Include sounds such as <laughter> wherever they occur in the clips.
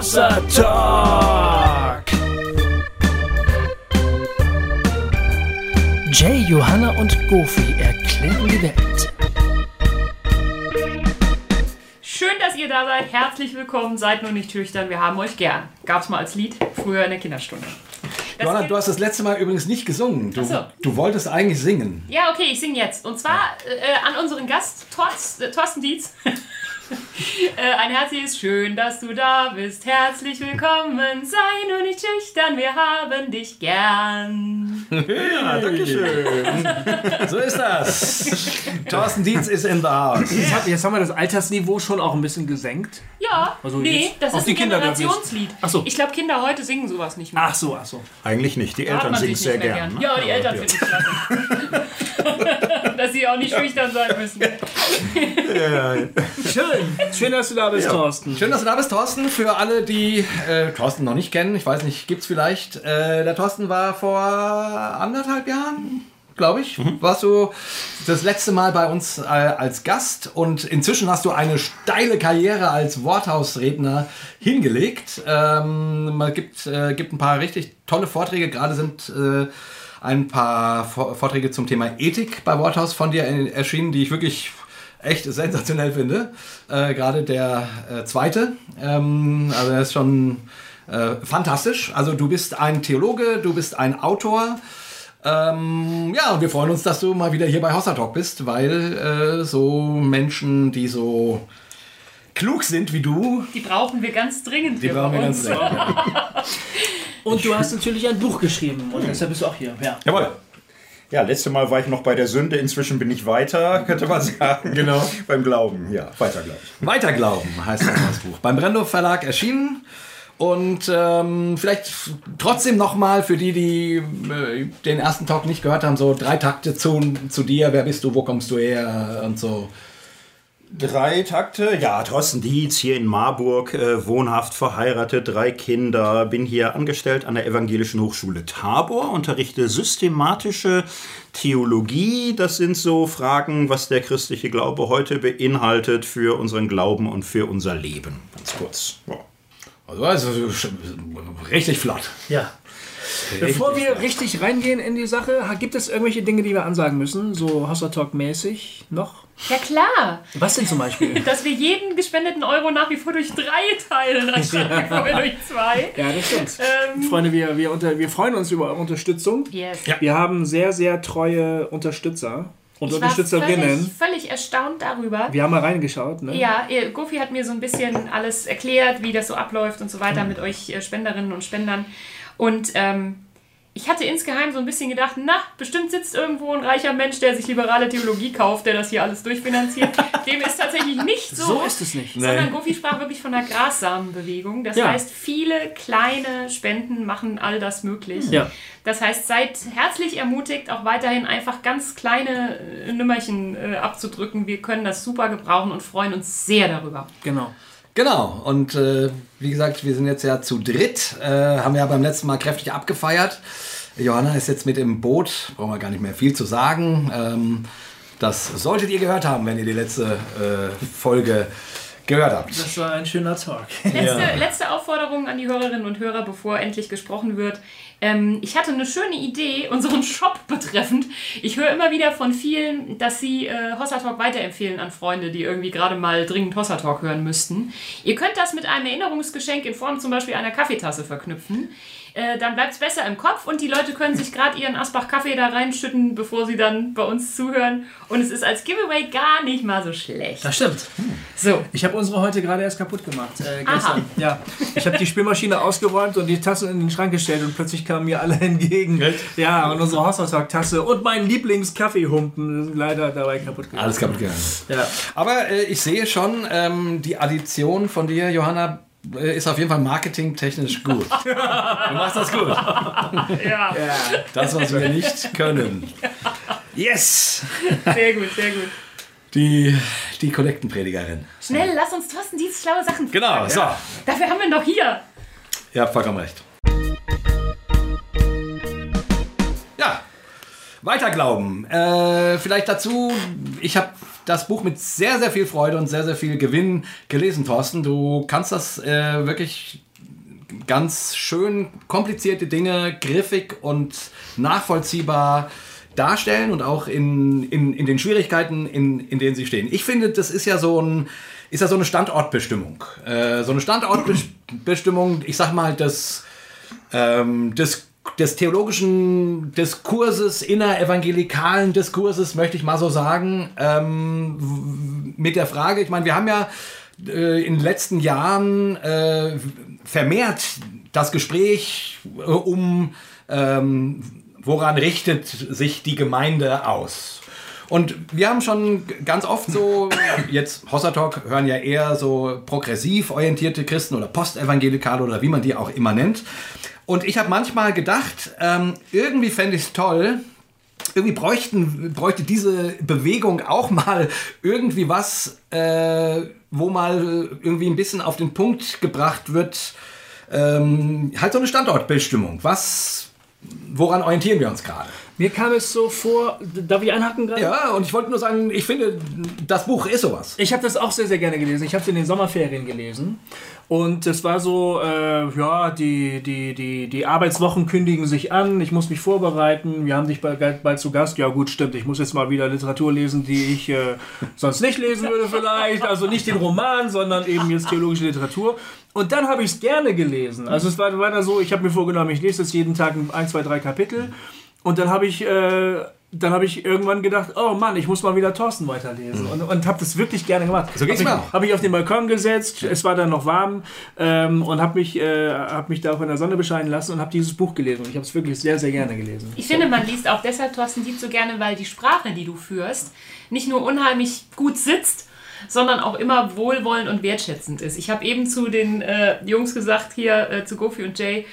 Hossa Talk. Jay, Johanna und Goofy erklären die Welt. Schön, dass ihr da seid. Herzlich willkommen. Seid nur nicht schüchtern. Wir haben euch gern. Gab's mal als Lied früher in der Kinderstunde. Das Johanna, du hast das letzte Mal übrigens nicht gesungen. Du, so. du wolltest eigentlich singen. ja, okay, ich singe jetzt. Und zwar äh, an unseren Gast Torst, äh, Thorsten Dietz. <laughs> <laughs> äh, ein herzliches Schön, dass du da bist. Herzlich willkommen. Sei nur nicht schüchtern. Wir haben dich gern. So ist das. <laughs> Thorsten Dietz ist in the house. Jetzt, hat, jetzt haben wir das Altersniveau schon auch ein bisschen gesenkt. Ja, Also nee, jetzt das ist ein Kinder Generationslied. Ach so. Ich glaube, Kinder heute singen sowas nicht mehr. Ach so, ach so. Eigentlich nicht. Die Da Eltern singen sich sehr mehr gern. ne? Ja, die Eltern finden es klasse. Dass sie auch nicht schüchtern sein müssen. Schön. <laughs> Schön, dass du da bist, Thorsten. Schön, dass du da bist, Thorsten. Für alle, die äh, Thorsten noch nicht kennen, ich weiß nicht, gibt's vielleicht. Äh, der Thorsten war vor anderthalb Jahren, glaube ich, warst du das letzte Mal bei uns äh, als Gast und inzwischen hast du eine steile Karriere als Worthausredner hingelegt. Ähm, man gibt, äh, gibt ein paar richtig tolle Vorträge, gerade sind äh, ein paar Vor Vorträge zum Thema Ethik bei Worthaus von dir erschienen, die ich wirklich echt sensationell finde. Äh, Gerade der äh, zweite. Ähm, also er ist schon äh, fantastisch. Also du bist ein Theologe, du bist ein Autor. Ähm, ja, und wir freuen uns, dass du mal wieder hier bei Hossa Talk bist, weil äh, so Menschen, die so klug sind wie du, Die brauchen wir ganz dringend die hier brauchen wir uns. ganz dringend. <laughs> Und du hast natürlich ein Buch geschrieben und deshalb bist du auch hier. Ja. Jawohl. Ja, letzte Mal war ich noch bei der Sünde, inzwischen bin ich weiter, <laughs> könnte man sagen. Genau. Beim Glauben, ja, weiter glauben. Weiterglauben heißt das, das Buch. Beim Brendo Verlag erschienen. Und ähm, vielleicht trotzdem nochmal für die, die äh, den ersten Talk nicht gehört haben, so drei Takte zu, zu dir. Wer bist du, wo kommst du her und so. Drei Takte, ja, Thorsten Dietz hier in Marburg, äh, wohnhaft, verheiratet, drei Kinder, bin hier angestellt an der Evangelischen Hochschule Tabor, unterrichte systematische Theologie. Das sind so Fragen, was der christliche Glaube heute beinhaltet für unseren Glauben und für unser Leben. Ganz kurz. Ja. Also, also richtig flott. ja. Bevor wir richtig reingehen in die Sache, gibt es irgendwelche Dinge, die wir ansagen müssen? So Hossa Talk mäßig noch? Ja klar, Was denn zum Beispiel? <laughs> dass wir jeden gespendeten Euro nach wie vor durch drei teilen, anstatt wie vorher durch zwei. ja, das stimmt. Ähm, Freunde, wir, wir, unter, wir freuen uns über eure Unterstützung. yes. Wir haben sehr, sehr treue Unterstützer und Ich war Unterstützerinnen. völlig, völlig erstaunt darüber. Wir haben mal reingeschaut. Ne? Ja, Gofi hat mir so ein bisschen alles erklärt, wie das so abläuft und so weiter mit euch äh, Spenderinnen und Spendern. Und ähm, ich hatte insgeheim so ein bisschen gedacht, na, bestimmt sitzt irgendwo ein reicher Mensch, der sich liberale Theologie kauft, der das hier alles durchfinanziert. <laughs> Dem ist tatsächlich nicht so. So ist es nicht. Sondern Gofi sprach wirklich von einer Grassamenbewegung. Das Ja. heißt, viele kleine Spenden machen all das möglich. Ja. Das heißt, seid herzlich ermutigt, auch weiterhin einfach ganz kleine äh, Nümmerchen äh, abzudrücken. Wir können das super gebrauchen und freuen uns sehr darüber. Genau. Genau, und äh, wie gesagt, wir sind jetzt ja zu dritt, äh, haben ja beim letzten Mal kräftig abgefeiert. Johanna ist jetzt mit im Boot, brauchen wir gar nicht mehr viel zu sagen. Ähm, das solltet ihr gehört haben, wenn ihr die letzte äh, Folge gehört habt. Das war ein schöner Talk. Letzte, letzte Aufforderung an die Hörerinnen und Hörer, bevor endlich gesprochen wird. Ähm, ich hatte eine schöne Idee, unseren Shop betreffend. Ich höre immer wieder von vielen, dass sie äh, Hossa Talk weiterempfehlen an Freunde, die irgendwie gerade mal dringend Hossa Talk hören müssten. Ihr könnt das mit einem Erinnerungsgeschenk in Form zum Beispiel einer Kaffeetasse verknüpfen. Äh, dann bleibt es besser im Kopf und die Leute können sich gerade ihren Asbach Kaffee da reinschütten, bevor sie dann bei uns zuhören. Und es ist als Giveaway gar nicht mal so schlecht. Das stimmt. So, Ich habe unsere heute gerade erst kaputt gemacht. Äh, gestern. Ja. Ich habe die Spülmaschine ausgeräumt und die Tassen in den Schrank gestellt und plötzlich kamen mir alle <laughs> entgegen. Ja, und unsere Haushaltstasse und mein Lieblingskaffeehumpen sind leider dabei kaputt gegangen. Alles kaputt gegangen. Ja. Aber äh, ich sehe schon, ähm, die Addition von dir, Johanna, ist auf jeden Fall marketingtechnisch gut. <laughs> Du machst das gut. ja, Das, was wir nicht können. Yes! sehr gut, sehr gut. Die, die Kollektenpredigerin. Schnell, lass uns Thorsten diese schlaue Sachen Genau, so. Dafür haben wir ihn doch hier. Ihr habt vollkommen recht. Ja. Weiterglauben. Äh, vielleicht dazu, ich habe das Buch mit sehr, sehr viel Freude und sehr, sehr viel Gewinn gelesen, Thorsten. Du kannst das äh, wirklich ganz schön komplizierte Dinge griffig und nachvollziehbar darstellen und auch in, in, in den Schwierigkeiten, in, in denen sie stehen. Ich finde, das ist ja so ein ist ja so eine Standortbestimmung. Äh, so eine Standortbestimmung, ich sag mal, des, ähm, des, des theologischen Diskurses, innerevangelikalen Diskurses, möchte ich mal so sagen, ähm, mit der Frage, ich meine, wir haben ja äh, in den letzten Jahren äh, vermehrt das Gespräch äh, um, ähm, woran richtet sich die Gemeinde aus? Und wir haben schon ganz oft so, <coughs> jetzt Hossa Talk hören ja eher so progressiv orientierte Christen oder postevangelikale oder wie man die auch immer nennt. Und ich habe manchmal gedacht, ähm, irgendwie fände ich es toll, irgendwie bräuchten, bräuchte diese Bewegung auch mal irgendwie was, äh, wo mal irgendwie ein bisschen auf den Punkt gebracht wird, ähm, halt so eine Standortbestimmung. Was, woran orientieren wir uns gerade? Mir kam es so vor, darf ich einhaken gerade? Ja, und ich wollte nur sagen, ich finde, das Buch ist sowas. Ich habe das auch sehr, sehr gerne gelesen. Ich habe es in den Sommerferien gelesen. Und es war so, äh, ja, die, die, die, die Arbeitswochen kündigen sich an, ich muss mich vorbereiten, wir haben dich bald, bald zu Gast. Ja gut, stimmt, ich muss jetzt mal wieder Literatur lesen, die ich äh, sonst nicht lesen würde vielleicht. Also nicht den Roman, sondern eben jetzt theologische Literatur. Und dann habe ich es gerne gelesen. Also es war weiter so, ich habe mir vorgenommen, ich lese jetzt jeden Tag ein, zwei, drei Kapitel. Und dann habe ich, äh, dann habe ich irgendwann gedacht, oh Mann, ich muss mal wieder Thorsten weiterlesen. Mhm. Und, und habe das wirklich gerne gemacht. So geht's habe ich, hab ich auf den Balkon gesetzt, es war dann noch warm ähm, und habe mich, äh, hab mich da auch in der Sonne bescheiden lassen und habe dieses Buch gelesen. Und ich habe es wirklich sehr, sehr gerne gelesen. Ich finde, man liest auch deshalb Thorsten Dietz so gerne, weil die Sprache, die du führst, nicht nur unheimlich gut sitzt, sondern auch immer wohlwollend und wertschätzend ist. Ich habe eben zu den äh, Jungs gesagt, hier äh, zu Gofi und Jay,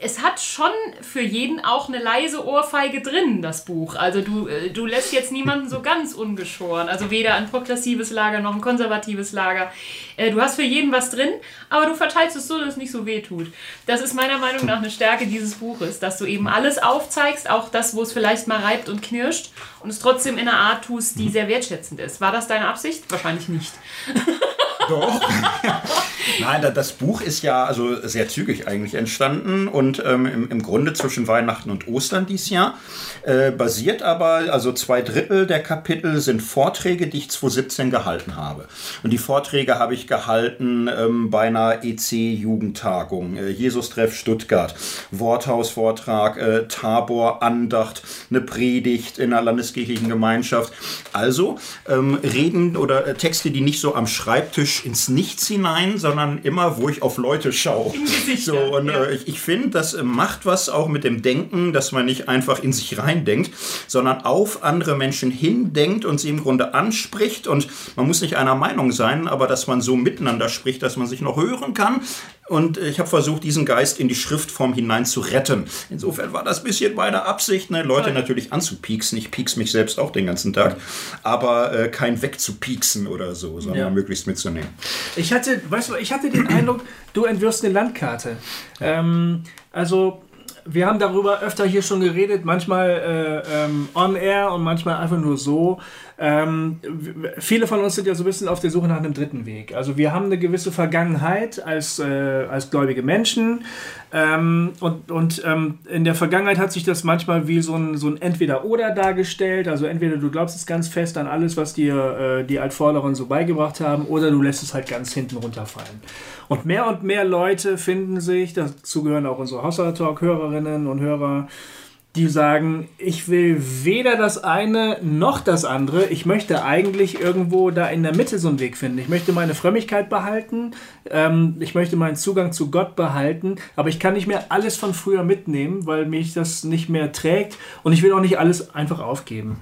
es hat schon für jeden auch eine leise Ohrfeige drin, das Buch. Also du, äh, du lässt jetzt niemanden so ganz ungeschoren. Also weder ein progressives Lager noch ein konservatives Lager. Äh, du hast für jeden was drin, aber du verteilst es so, dass es nicht so weh tut. Das ist meiner Meinung nach eine Stärke dieses Buches, dass du eben alles aufzeigst, auch das, wo es vielleicht mal reibt und knirscht und es trotzdem in einer Art tust, die sehr wertschätzend ist. War das deine Absicht? Wahrscheinlich nicht. <laughs> Doch. <laughs> Nein, das Buch ist ja also sehr zügig eigentlich entstanden und ähm, im, im, Grunde zwischen Weihnachten und Ostern dieses Jahr. Äh, basiert aber, also zwei Drittel der Kapitel sind Vorträge, die ich 2017 gehalten habe. Und die Vorträge habe ich gehalten ähm, bei einer EC-Jugendtagung, äh, Jesus-Treff Stuttgart, Worthaus-Vortrag, äh, Tabor, Andacht, eine Predigt in einer landeskirchlichen Gemeinschaft. Also ähm, Reden oder äh, Texte, die nicht so am Schreibtisch ins Nichts hinein, sondern immer, wo ich auf Leute schaue. So, und ja. äh, ich, ich finde, das äh, macht was auch mit dem Denken, dass man nicht einfach in sich reindenkt, sondern auf andere Menschen hindenkt und sie im Grunde anspricht. Und man muss nicht einer Meinung sein, aber dass man so miteinander spricht, dass man sich noch hören kann. Und ich habe versucht, diesen Geist in die Schriftform hinein zu retten. Insofern war das ein bisschen meine Absicht, ne? Leute natürlich anzupieksen. Ich pieks mich selbst auch den ganzen Tag, aber äh, kein wegzupieksen oder so, sondern ja. möglichst mitzunehmen. Ich hatte, weißt du, ich hatte den Eindruck, du entwirfst eine Landkarte. Ähm, also wir haben darüber öfter hier schon geredet, manchmal äh, ähm, on air und manchmal einfach nur so. Ähm, viele von uns sind ja so ein bisschen auf der Suche nach einem dritten Weg. Also wir haben eine gewisse Vergangenheit als, äh, als gläubige Menschen ähm, und, und ähm, in der Vergangenheit hat sich das manchmal wie so ein, so ein Entweder-Oder dargestellt. Also entweder du glaubst es ganz fest an alles, was dir äh, die Altvorderen so beigebracht haben, oder du lässt es halt ganz hinten runterfallen. Und mehr und mehr Leute finden sich, dazu gehören auch unsere Haushalt-Talk-Hörerinnen und Hörer, die sagen, ich will weder das eine noch das andere. Ich möchte eigentlich irgendwo da in der Mitte so einen Weg finden. Ich möchte meine Frömmigkeit behalten, ähm, ich möchte meinen Zugang zu Gott behalten, aber ich kann nicht mehr alles von früher mitnehmen, weil mich das nicht mehr trägt und ich will auch nicht alles einfach aufgeben.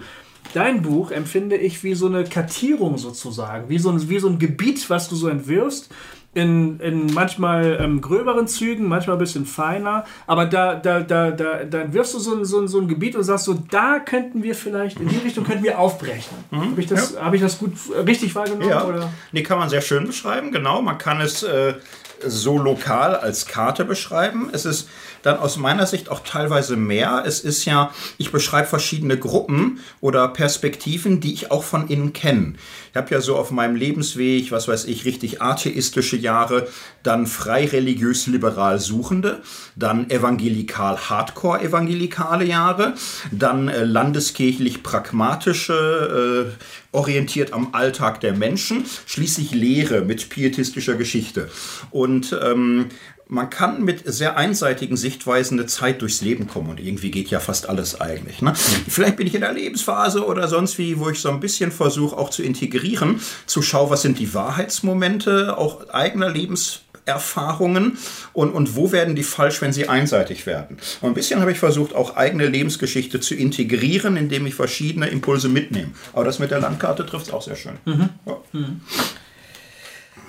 Dein Buch empfinde ich wie so eine Kartierung sozusagen, wie so ein, wie so ein Gebiet, was du so entwirfst in, in manchmal ähm, gröberen Zügen, manchmal ein bisschen feiner. Aber da, da, da, da, da wirfst du so, so, so ein Gebiet und sagst so, da könnten wir vielleicht, in die Richtung könnten wir aufbrechen. Mhm. Habe ich, das, ja. hab ich das gut äh, richtig wahrgenommen? Ja. Oder? Nee, kann man sehr schön beschreiben, genau. Man kann es äh, so lokal als Karte beschreiben. Es ist dann aus meiner Sicht auch teilweise mehr. Es ist ja, ich beschreibe verschiedene Gruppen oder Perspektiven, die ich auch von innen kenne. Ich habe ja so auf meinem Lebensweg, was weiß ich, richtig atheistische Jahre, dann frei religiös liberal Suchende, dann evangelikal Hardcore evangelikale Jahre, dann äh, landeskirchlich pragmatische, äh, orientiert am Alltag der Menschen, schließlich Lehre mit pietistischer Geschichte. Und ähm, man kann mit sehr einseitigen Sichtweisen eine Zeit durchs Leben kommen und irgendwie geht ja fast alles eigentlich. Ne? Vielleicht bin ich in der Lebensphase oder sonst wie, wo ich so ein bisschen versuche auch zu integrieren, zu schauen, was sind die Wahrheitsmomente auch eigener Lebenserfahrungen und, und wo werden die falsch, wenn sie einseitig werden. Und ein bisschen habe ich versucht, auch eigene Lebensgeschichte zu integrieren, indem ich verschiedene Impulse mitnehme. Aber das mit der Landkarte trifft es auch sehr schön. Mhm. Ja. Mhm.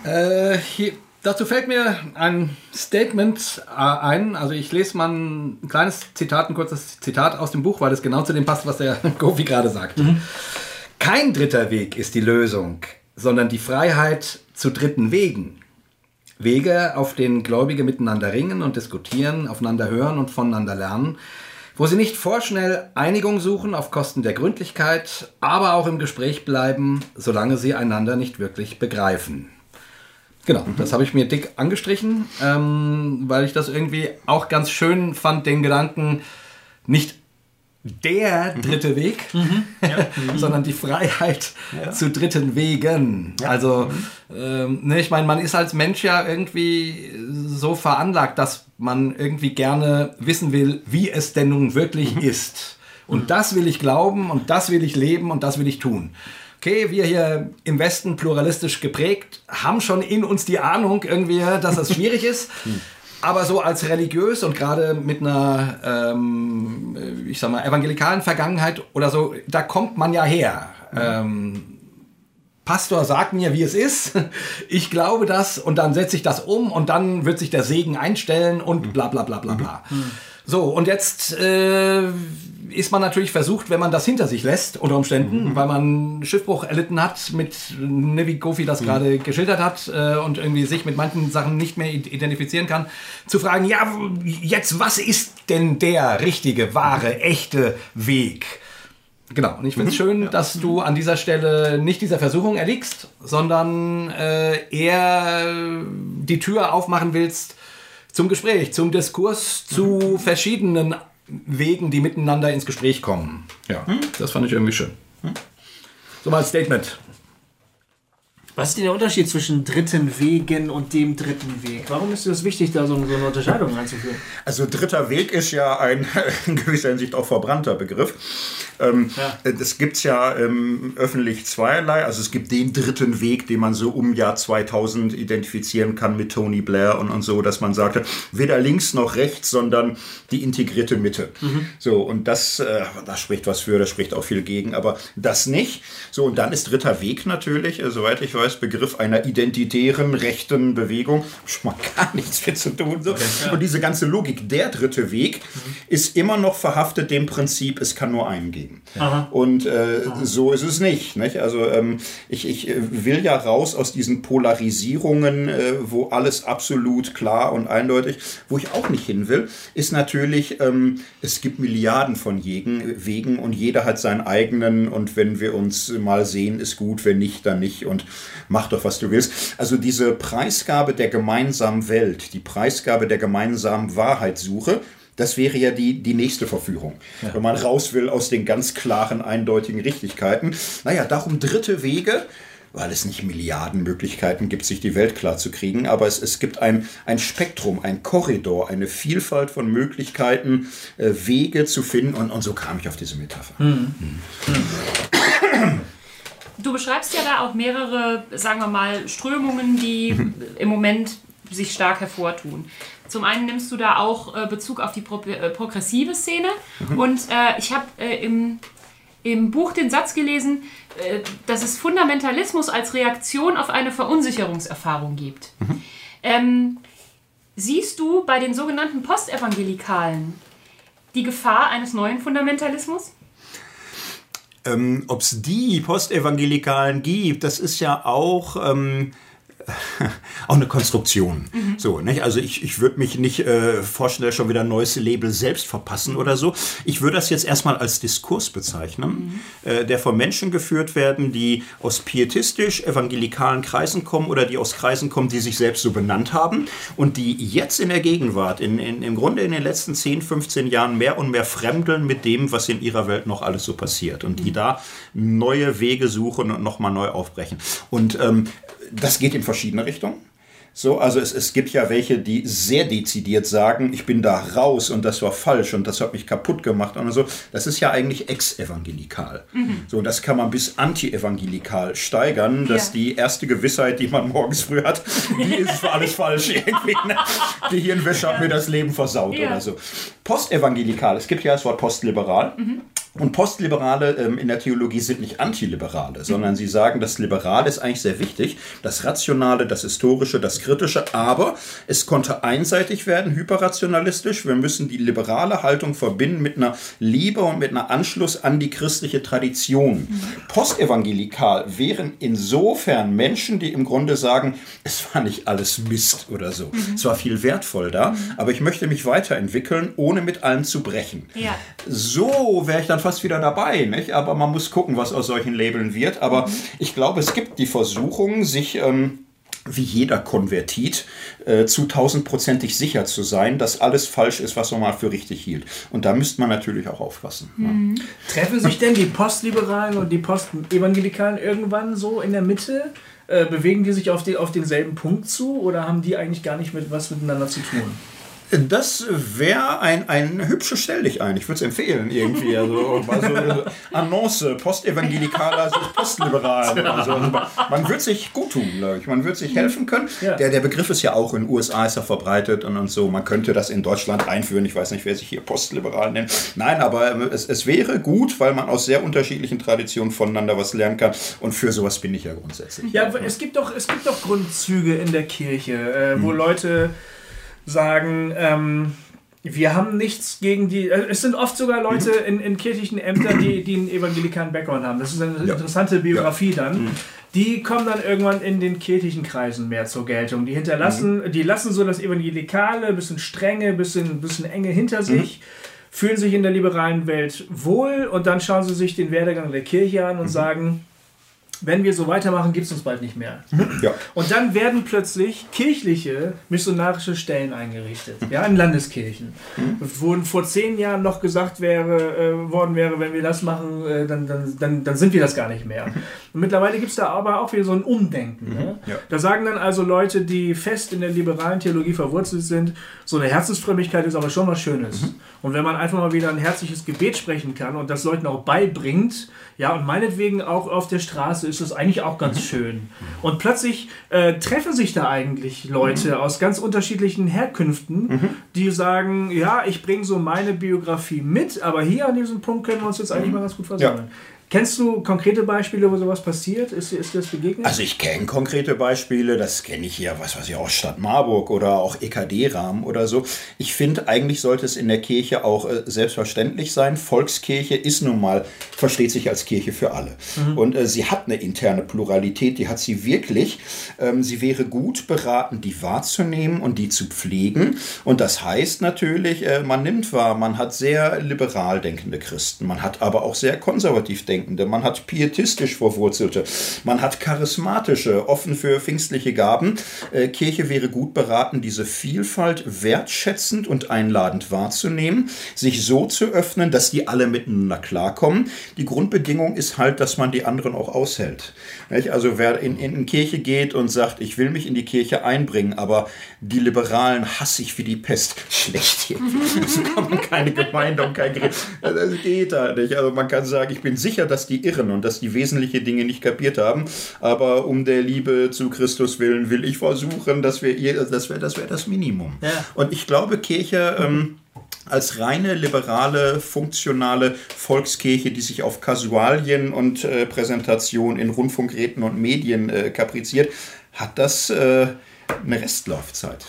Äh, hier Dazu fällt mir ein Statement äh, ein. Also ich lese mal ein kleines Zitat, ein kurzes Zitat aus dem Buch, weil es genau zu dem passt, was der <laughs> Gofi gerade sagt. Mhm. Kein dritter Weg ist die Lösung, sondern die Freiheit zu dritten Wegen. Wege, auf denen Gläubige miteinander ringen und diskutieren, aufeinander hören und voneinander lernen, wo sie nicht vorschnell Einigung suchen auf Kosten der Gründlichkeit, aber auch im Gespräch bleiben, solange sie einander nicht wirklich begreifen. Genau, mhm. das habe ich mir dick angestrichen, ähm, weil ich das irgendwie auch ganz schön fand, den Gedanken, nicht der mhm. dritte mhm. Weg, mhm. Ja. <laughs> sondern die Freiheit ja. zu dritten Wegen. Ja. Also, mhm. ähm, ne, ich meine, man ist als Mensch ja irgendwie so veranlagt, dass man irgendwie gerne wissen will, wie es denn nun wirklich mhm. ist. Und das will ich glauben und das will ich leben und das will ich tun okay, wir hier im Westen pluralistisch geprägt, haben schon in uns die Ahnung irgendwie, dass das schwierig ist. <laughs> Aber so als religiös und gerade mit einer, ähm, ich sag mal, evangelikalen Vergangenheit oder so, da kommt man ja her. Mhm. Ähm, Pastor sagt mir, wie es ist. <laughs> Ich glaube das und dann setze ich das um und dann wird sich der Segen einstellen und bla bla bla bla bla. Mhm. So, und jetzt äh, ist man natürlich versucht, wenn man das hinter sich lässt, unter Umständen, mhm. weil man Schiffbruch erlitten hat, mit, ne, wie Gofi das mhm. gerade geschildert hat, äh, und irgendwie sich mit manchen Sachen nicht mehr identifizieren kann, zu fragen, ja, jetzt, was ist denn der richtige, wahre, echte Weg? Genau, und ich finde es mhm. schön, ja. dass du an dieser Stelle nicht dieser Versuchung erliegst, sondern äh, eher die Tür aufmachen willst, zum Gespräch, zum Diskurs, zu verschiedenen Wegen, die miteinander ins Gespräch kommen. Ja, hm? das fand ich irgendwie schön. Hm? So mal ein Statement. Was ist denn der Unterschied zwischen dritten Wegen und dem dritten Weg? Warum ist es wichtig, da so eine Unterscheidung einzuführen? Also dritter Weg ist ja ein <laughs> in gewisser Hinsicht auch verbrannter Begriff. Ähm, ja. Das gibt es ja ähm, öffentlich zweierlei. Also es gibt den dritten Weg, den man so um Jahr 2000 identifizieren kann mit Tony Blair und, und so, dass man sagte, weder links noch rechts, sondern die integrierte Mitte. Mhm. So, und das, äh, da spricht was für, da spricht auch viel gegen, aber das nicht. So, und dann ist dritter Weg natürlich, äh, soweit ich weiß, Begriff einer identitären rechten Bewegung. Schon mal gar nichts mehr zu tun. So. Und diese ganze Logik, der dritte Weg, ist immer noch verhaftet dem Prinzip, es kann nur einen geben. Aha. Und äh, so ist es nicht. nicht? Also ähm, ich, ich will ja raus aus diesen Polarisierungen, äh, wo alles absolut klar und eindeutig, wo ich auch nicht hin will, ist natürlich, ähm, es gibt Milliarden von Jägen, Wegen und jeder hat seinen eigenen und wenn wir uns mal sehen, ist gut, wenn nicht, dann nicht und mach doch, was du willst. Also diese Preisgabe der gemeinsamen Welt, die Preisgabe der gemeinsamen Wahrheitssuche, das wäre ja die, die nächste Verführung. Ja. Wenn man raus will aus den ganz klaren, eindeutigen Richtigkeiten. Naja, darum dritte Wege, weil es nicht Milliarden Möglichkeiten gibt, sich die Welt klar zu kriegen, aber es, es gibt ein, ein Spektrum, ein Korridor, eine Vielfalt von Möglichkeiten, äh, Wege zu finden und, und so kam ich auf diese Metapher. Hm. Hm. Du beschreibst ja da auch mehrere, sagen wir mal, Strömungen, die mhm. im Moment sich stark hervortun. Zum einen nimmst du da auch äh, Bezug auf die Pro äh, progressive Szene mhm. und äh, ich habe äh, im im Buch den Satz gelesen, äh, dass es Fundamentalismus als Reaktion auf eine Verunsicherungserfahrung gibt. Mhm. Ähm, siehst du bei den sogenannten Postevangelikalen die Gefahr eines neuen Fundamentalismus? Ähm, Ob es die Postevangelikalen gibt, das ist ja auch. Ähm <laughs> auch eine Konstruktion. Mhm. So, nicht? Also ich, ich würde mich nicht äh, vorstellen, schon wieder ein neues Label selbst verpassen oder so. Ich würde das jetzt erstmal als Diskurs bezeichnen, mhm. äh, der von Menschen geführt werden, die aus pietistisch-evangelikalen Kreisen kommen oder die aus Kreisen kommen, die sich selbst so benannt haben und die jetzt in der Gegenwart, in, in, im Grunde in den letzten 10, 15 Jahren mehr und mehr fremdeln mit dem, was in ihrer Welt noch alles so passiert und die mhm. da neue Wege suchen und nochmal neu aufbrechen. Und ähm, das geht in verschiedene Richtungen. So, also es, es gibt ja welche, die sehr dezidiert sagen, ich bin da raus und das war falsch und das hat mich kaputt gemacht und so. Das ist ja eigentlich ex-evangelikal. Mhm. So, das kann man bis anti-evangelikal steigern, dass ja. die erste Gewissheit, die man morgens früh hat, die ist für alles falsch irgendwie. Ne? Die Hirnwäsche hat mir das Leben versaut ja. oder so. Postevangelikal, es gibt ja das Wort postliberal. Mhm. Und Postliberale ähm, in der Theologie sind nicht Antiliberale, sondern sie sagen, das Liberale ist eigentlich sehr wichtig, das Rationale, das Historische, das Kritische, aber es konnte einseitig werden, hyperrationalistisch. Wir müssen die liberale Haltung verbinden mit einer Liebe und mit einem Anschluss an die christliche Tradition. Postevangelikal wären insofern Menschen, die im Grunde sagen, es war nicht alles Mist oder so. Mhm. Es war viel wertvoll da, mhm. aber ich möchte mich weiterentwickeln, ohne mit allem zu brechen. Ja. So wäre ich dann fast wieder dabei, nicht? aber man muss gucken, was aus solchen Labeln wird. Aber mhm. ich glaube, es gibt die Versuchung, sich... Ähm, wie jeder Konvertit, äh, zu tausendprozentig sicher zu sein, dass alles falsch ist, was man mal für richtig hielt. Und da müsste man natürlich auch aufpassen. Mhm. Ja. Treffen sich denn die Postliberalen und die Postevangelikalen irgendwann so in der Mitte? Äh, bewegen die sich auf, die, auf denselben Punkt zu oder haben die eigentlich gar nicht mit was miteinander zu tun? Das wäre ein, ein hübsches Stell dich ein. Ich würde es empfehlen irgendwie. Also, <laughs> also Annonce, Postevangelikaler, Postliberal. Also, also man wird sich gut tun, glaube ich. Man wird sich helfen können. Ja. Der, der Begriff ist ja auch in den USA ist er verbreitet und, und so. Man könnte das in Deutschland einführen. Ich weiß nicht, wer sich hier postliberal nennt. Nein, aber ähm, es, es wäre gut, weil man aus sehr unterschiedlichen Traditionen voneinander was lernen kann. Und für sowas bin ich ja grundsätzlich. Ja, es gibt doch, es gibt doch Grundzüge in der Kirche, äh, wo hm. Leute sagen, ähm, wir haben nichts gegen die. Äh, es sind oft sogar Leute mhm. in, in kirchlichen Ämtern, die, die einen evangelikalen Background haben. Das ist eine ja. interessante Biografie ja. dann. Mhm. Die kommen dann irgendwann in den kirchlichen Kreisen mehr zur Geltung. Die hinterlassen, mhm. die lassen so das Evangelikale, bisschen strenge, bisschen, bisschen enge hinter sich, mhm. fühlen sich in der liberalen Welt wohl und dann schauen sie sich den Werdegang der Kirche an und mhm. sagen, wenn wir so weitermachen, gibt es uns bald nicht mehr. Mhm. Ja. Und dann werden plötzlich kirchliche missionarische Stellen eingerichtet, ja, in Landeskirchen. Mhm. Wo vor zehn Jahren noch gesagt wäre, äh, worden wäre, wenn wir das machen, äh, dann, dann, dann, dann sind wir das gar nicht mehr. Und mittlerweile gibt es da aber auch wieder so ein Umdenken. Mhm. Ne? Ja. Da sagen dann also Leute, die fest in der liberalen Theologie verwurzelt sind, so eine Herzensfrömmigkeit ist aber schon was Schönes. Mhm. Und wenn man einfach mal wieder ein herzliches Gebet sprechen kann und das Leuten auch beibringt, ja, und meinetwegen auch auf der Straße ist das eigentlich auch ganz mhm. schön. Und plötzlich äh, treffen sich da eigentlich Leute mhm. aus ganz unterschiedlichen Herkünften, mhm. die sagen, ja, ich bringe so meine Biografie mit, aber hier an diesem Punkt können wir uns jetzt eigentlich mhm. mal ganz gut versammeln. Ja. Kennst du konkrete Beispiele, wo sowas passiert? Ist, ist das begegnet? Also ich kenne konkrete Beispiele, das kenne ich hier, was weiß ich, aus Stadt Marburg oder auch EKD-Rahmen oder so. Ich finde, eigentlich sollte es in der Kirche auch äh, selbstverständlich sein. Volkskirche ist nun mal, versteht sich als Kirche für alle. Mhm. Und äh, sie hat eine interne Pluralität, die hat sie wirklich. Ähm, sie wäre gut beraten, die wahrzunehmen und die zu pflegen. Und das heißt natürlich, äh, man nimmt wahr, man hat sehr liberal denkende Christen, man hat aber auch sehr konservativ denkende Denkende, man hat pietistisch Verwurzelte, man hat charismatische, offen für pfingstliche Gaben. Äh, Kirche wäre gut beraten, diese Vielfalt wertschätzend und einladend wahrzunehmen, sich so zu öffnen, dass die alle miteinander klarkommen. Die Grundbedingung ist halt, dass man die anderen auch aushält. Also wer in, in Kirche geht und sagt, ich will mich in die Kirche einbringen, aber die Liberalen hasse ich wie die Pest. <laughs> Schlecht hier. Das kann man keine Gemeinde und kein Gericht. Das geht da nicht. Also man kann sagen, ich bin sicher, dass die irren und dass die wesentliche Dinge nicht kapiert haben. Aber um der Liebe zu Christus willen will ich versuchen, dass wir ihr, das wäre das, wär das Minimum. Ja. Und ich glaube, Kirche. Ähm, als reine liberale, funktionale Volkskirche, die sich auf Kasualien und äh, Präsentation in Rundfunkräten und Medien äh, kapriziert, hat das äh, eine Restlaufzeit.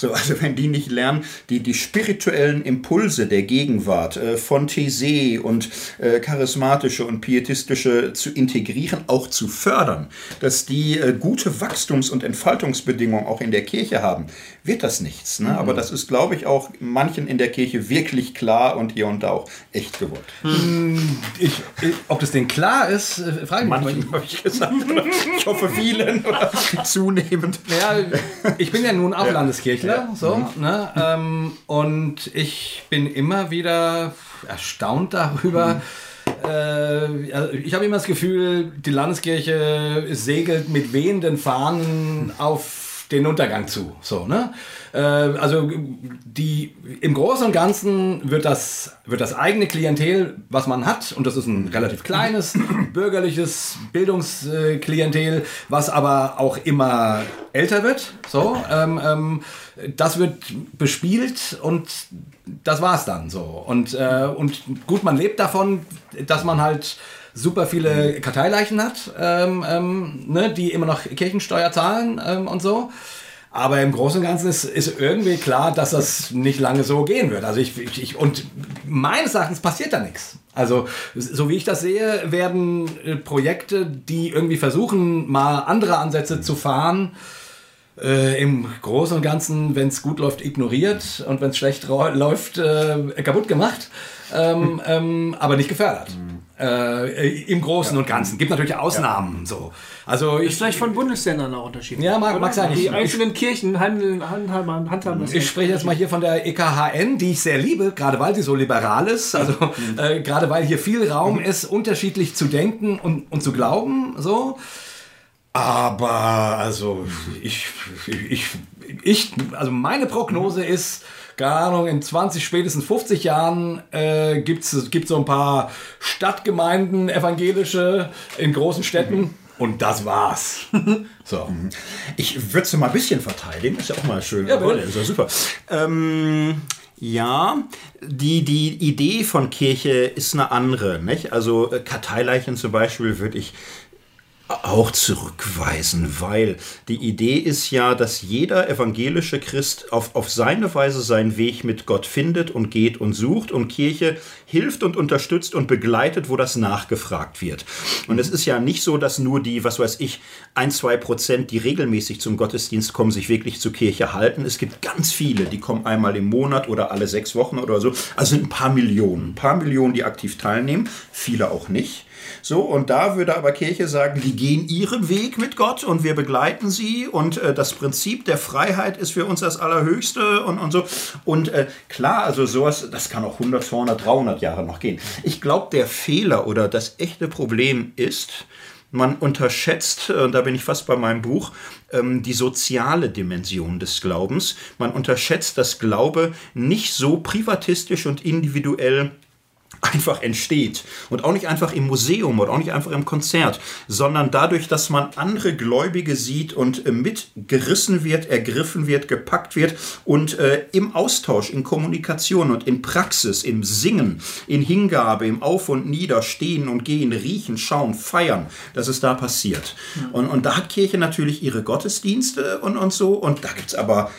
So, also wenn die nicht lernen, die, die spirituellen Impulse der Gegenwart äh, von Thésée und äh, charismatische und pietistische zu integrieren, auch zu fördern, dass die äh, gute Wachstums- und Entfaltungsbedingungen auch in der Kirche haben, wird das nichts. Ne? Mhm. Aber das ist, glaube ich, auch manchen in der Kirche wirklich klar und hier und da auch echt gewollt. Mhm. Ich, ich, ob das denn klar ist, äh, frage ich mich. habe ich gesagt. ich hoffe vielen oder <laughs> zunehmend. Ja, ich bin ja nun auch ja. Landeskirchler. So, mhm. ne? Ähm, und ich bin immer wieder erstaunt darüber. Mhm. Äh, ich habe immer das Gefühl, die Landeskirche segelt mit wehenden Fahnen auf den Untergang zu. So, ne? Äh, also die, im Großen und Ganzen wird das, wird das eigene Klientel, was man hat, und das ist ein relativ kleines, <clears throat> bürgerliches Bildungsklientel, was aber auch immer älter wird. So, ähm, ähm, das wird bespielt und das war's dann so. Und, äh, und gut, man lebt davon, dass man halt super viele Karteileichen hat, ähm, ähm, ne, die immer noch Kirchensteuer zahlen ähm, und so. Aber im Großen und Ganzen ist, ist irgendwie klar, dass das nicht lange so gehen wird. Also ich, ich, und meines Erachtens passiert da nichts. Also so wie ich das sehe, werden äh, Projekte, die irgendwie versuchen, mal andere Ansätze zu fahren, äh, im Großen und Ganzen, wenn es gut läuft, ignoriert und wenn es schlecht läuft, äh, kaputt gemacht, ähm, ähm, aber nicht gefördert. Mhm. Äh, Im Großen ja. und Ganzen. Gibt natürlich Ausnahmen. Ja. So. Also ich, ist vielleicht von Bundesländern auch unterschiedlich. Ja, mag, mag sein. Die ich, einzelnen ich, Kirchen handeln, handhaben, handhaben das. Ich spreche jetzt mal hier von der EKHN, die ich sehr liebe, gerade weil sie so liberal ist. Also mhm. äh, gerade weil hier viel Raum mhm. ist, unterschiedlich zu denken und, und zu glauben. So. Aber also ich, ich, ich, also meine Prognose ist, keine Ahnung, in 20, spätestens 50 Jahren äh, gibt es so ein paar Stadtgemeinden, evangelische in großen Städten. Mhm. Und das war's. <laughs> so. Ich würde es mal ein bisschen verteidigen. Ist ja auch mal schön. Ja, ist ja super. Ähm, ja, die, die Idee von Kirche ist eine andere. Nicht? Also äh, Karteileichen zum Beispiel würde ich auch zurückweisen, weil die Idee ist ja, dass jeder evangelische Christ auf, auf seine Weise seinen Weg mit Gott findet und geht und sucht und Kirche hilft und unterstützt und begleitet, wo das nachgefragt wird. Und es ist ja nicht so, dass nur die, was weiß ich, ein, zwei Prozent, die regelmäßig zum Gottesdienst kommen, sich wirklich zur Kirche halten. Es gibt ganz viele, die kommen einmal im Monat oder alle sechs Wochen oder so. Also ein paar Millionen, ein paar Millionen, die aktiv teilnehmen, viele auch nicht. So, und da würde aber Kirche sagen, die gehen ihren Weg mit Gott und wir begleiten sie und äh, das Prinzip der Freiheit ist für uns das Allerhöchste und, und so. Und äh, klar, also sowas, das kann auch 100, 200, 300 Jahre noch gehen. Ich glaube, der Fehler oder das echte Problem ist, man unterschätzt, und da bin ich fast bei meinem Buch, ähm, die soziale Dimension des Glaubens. Man unterschätzt, dass Glaube nicht so privatistisch und individuell einfach entsteht. Und auch nicht einfach im Museum oder auch nicht einfach im Konzert, sondern dadurch, dass man andere Gläubige sieht und äh, mitgerissen wird, ergriffen wird, gepackt wird und äh, im Austausch, in Kommunikation und in Praxis, im Singen, in Hingabe, im Auf und Nieder, Stehen und Gehen, Riechen, Schauen, Feiern, dass es da passiert. Und, und da hat Kirche natürlich ihre Gottesdienste und, und so. Und da gibt es aber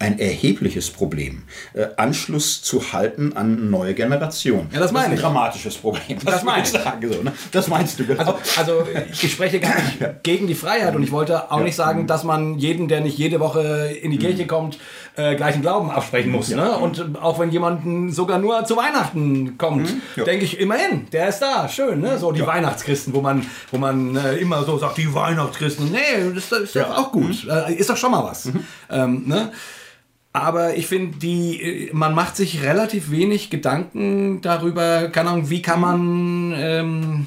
ein erhebliches Problem, äh, Anschluss zu halten an neue Generationen. Ja, das meine ich. Ein dramatisches Problem. Das, das meine <laughs> ich. Sagen, so, ne? Das meinst du, genau. Also, also ich spreche gar nicht ja. gegen die Freiheit und ich wollte auch ja. nicht sagen, dass man jeden, der nicht jede Woche in die mhm. Kirche kommt, äh, gleichen Glauben absprechen muss. Ja. Ne? Und auch wenn jemand sogar nur zu Weihnachten kommt, mhm. denke ich immerhin, der ist da, schön. Ne? So die Weihnachtschristen, wo man, wo man äh, immer so sagt, die Weihnachtschristen. Nee, das, das ist doch auch gut. Mhm. Äh, ist doch schon mal was. Mhm. Ähm, ne? Aber ich finde, die, äh, man macht sich relativ wenig Gedanken darüber, keine Ahnung, wie kann man, ähm,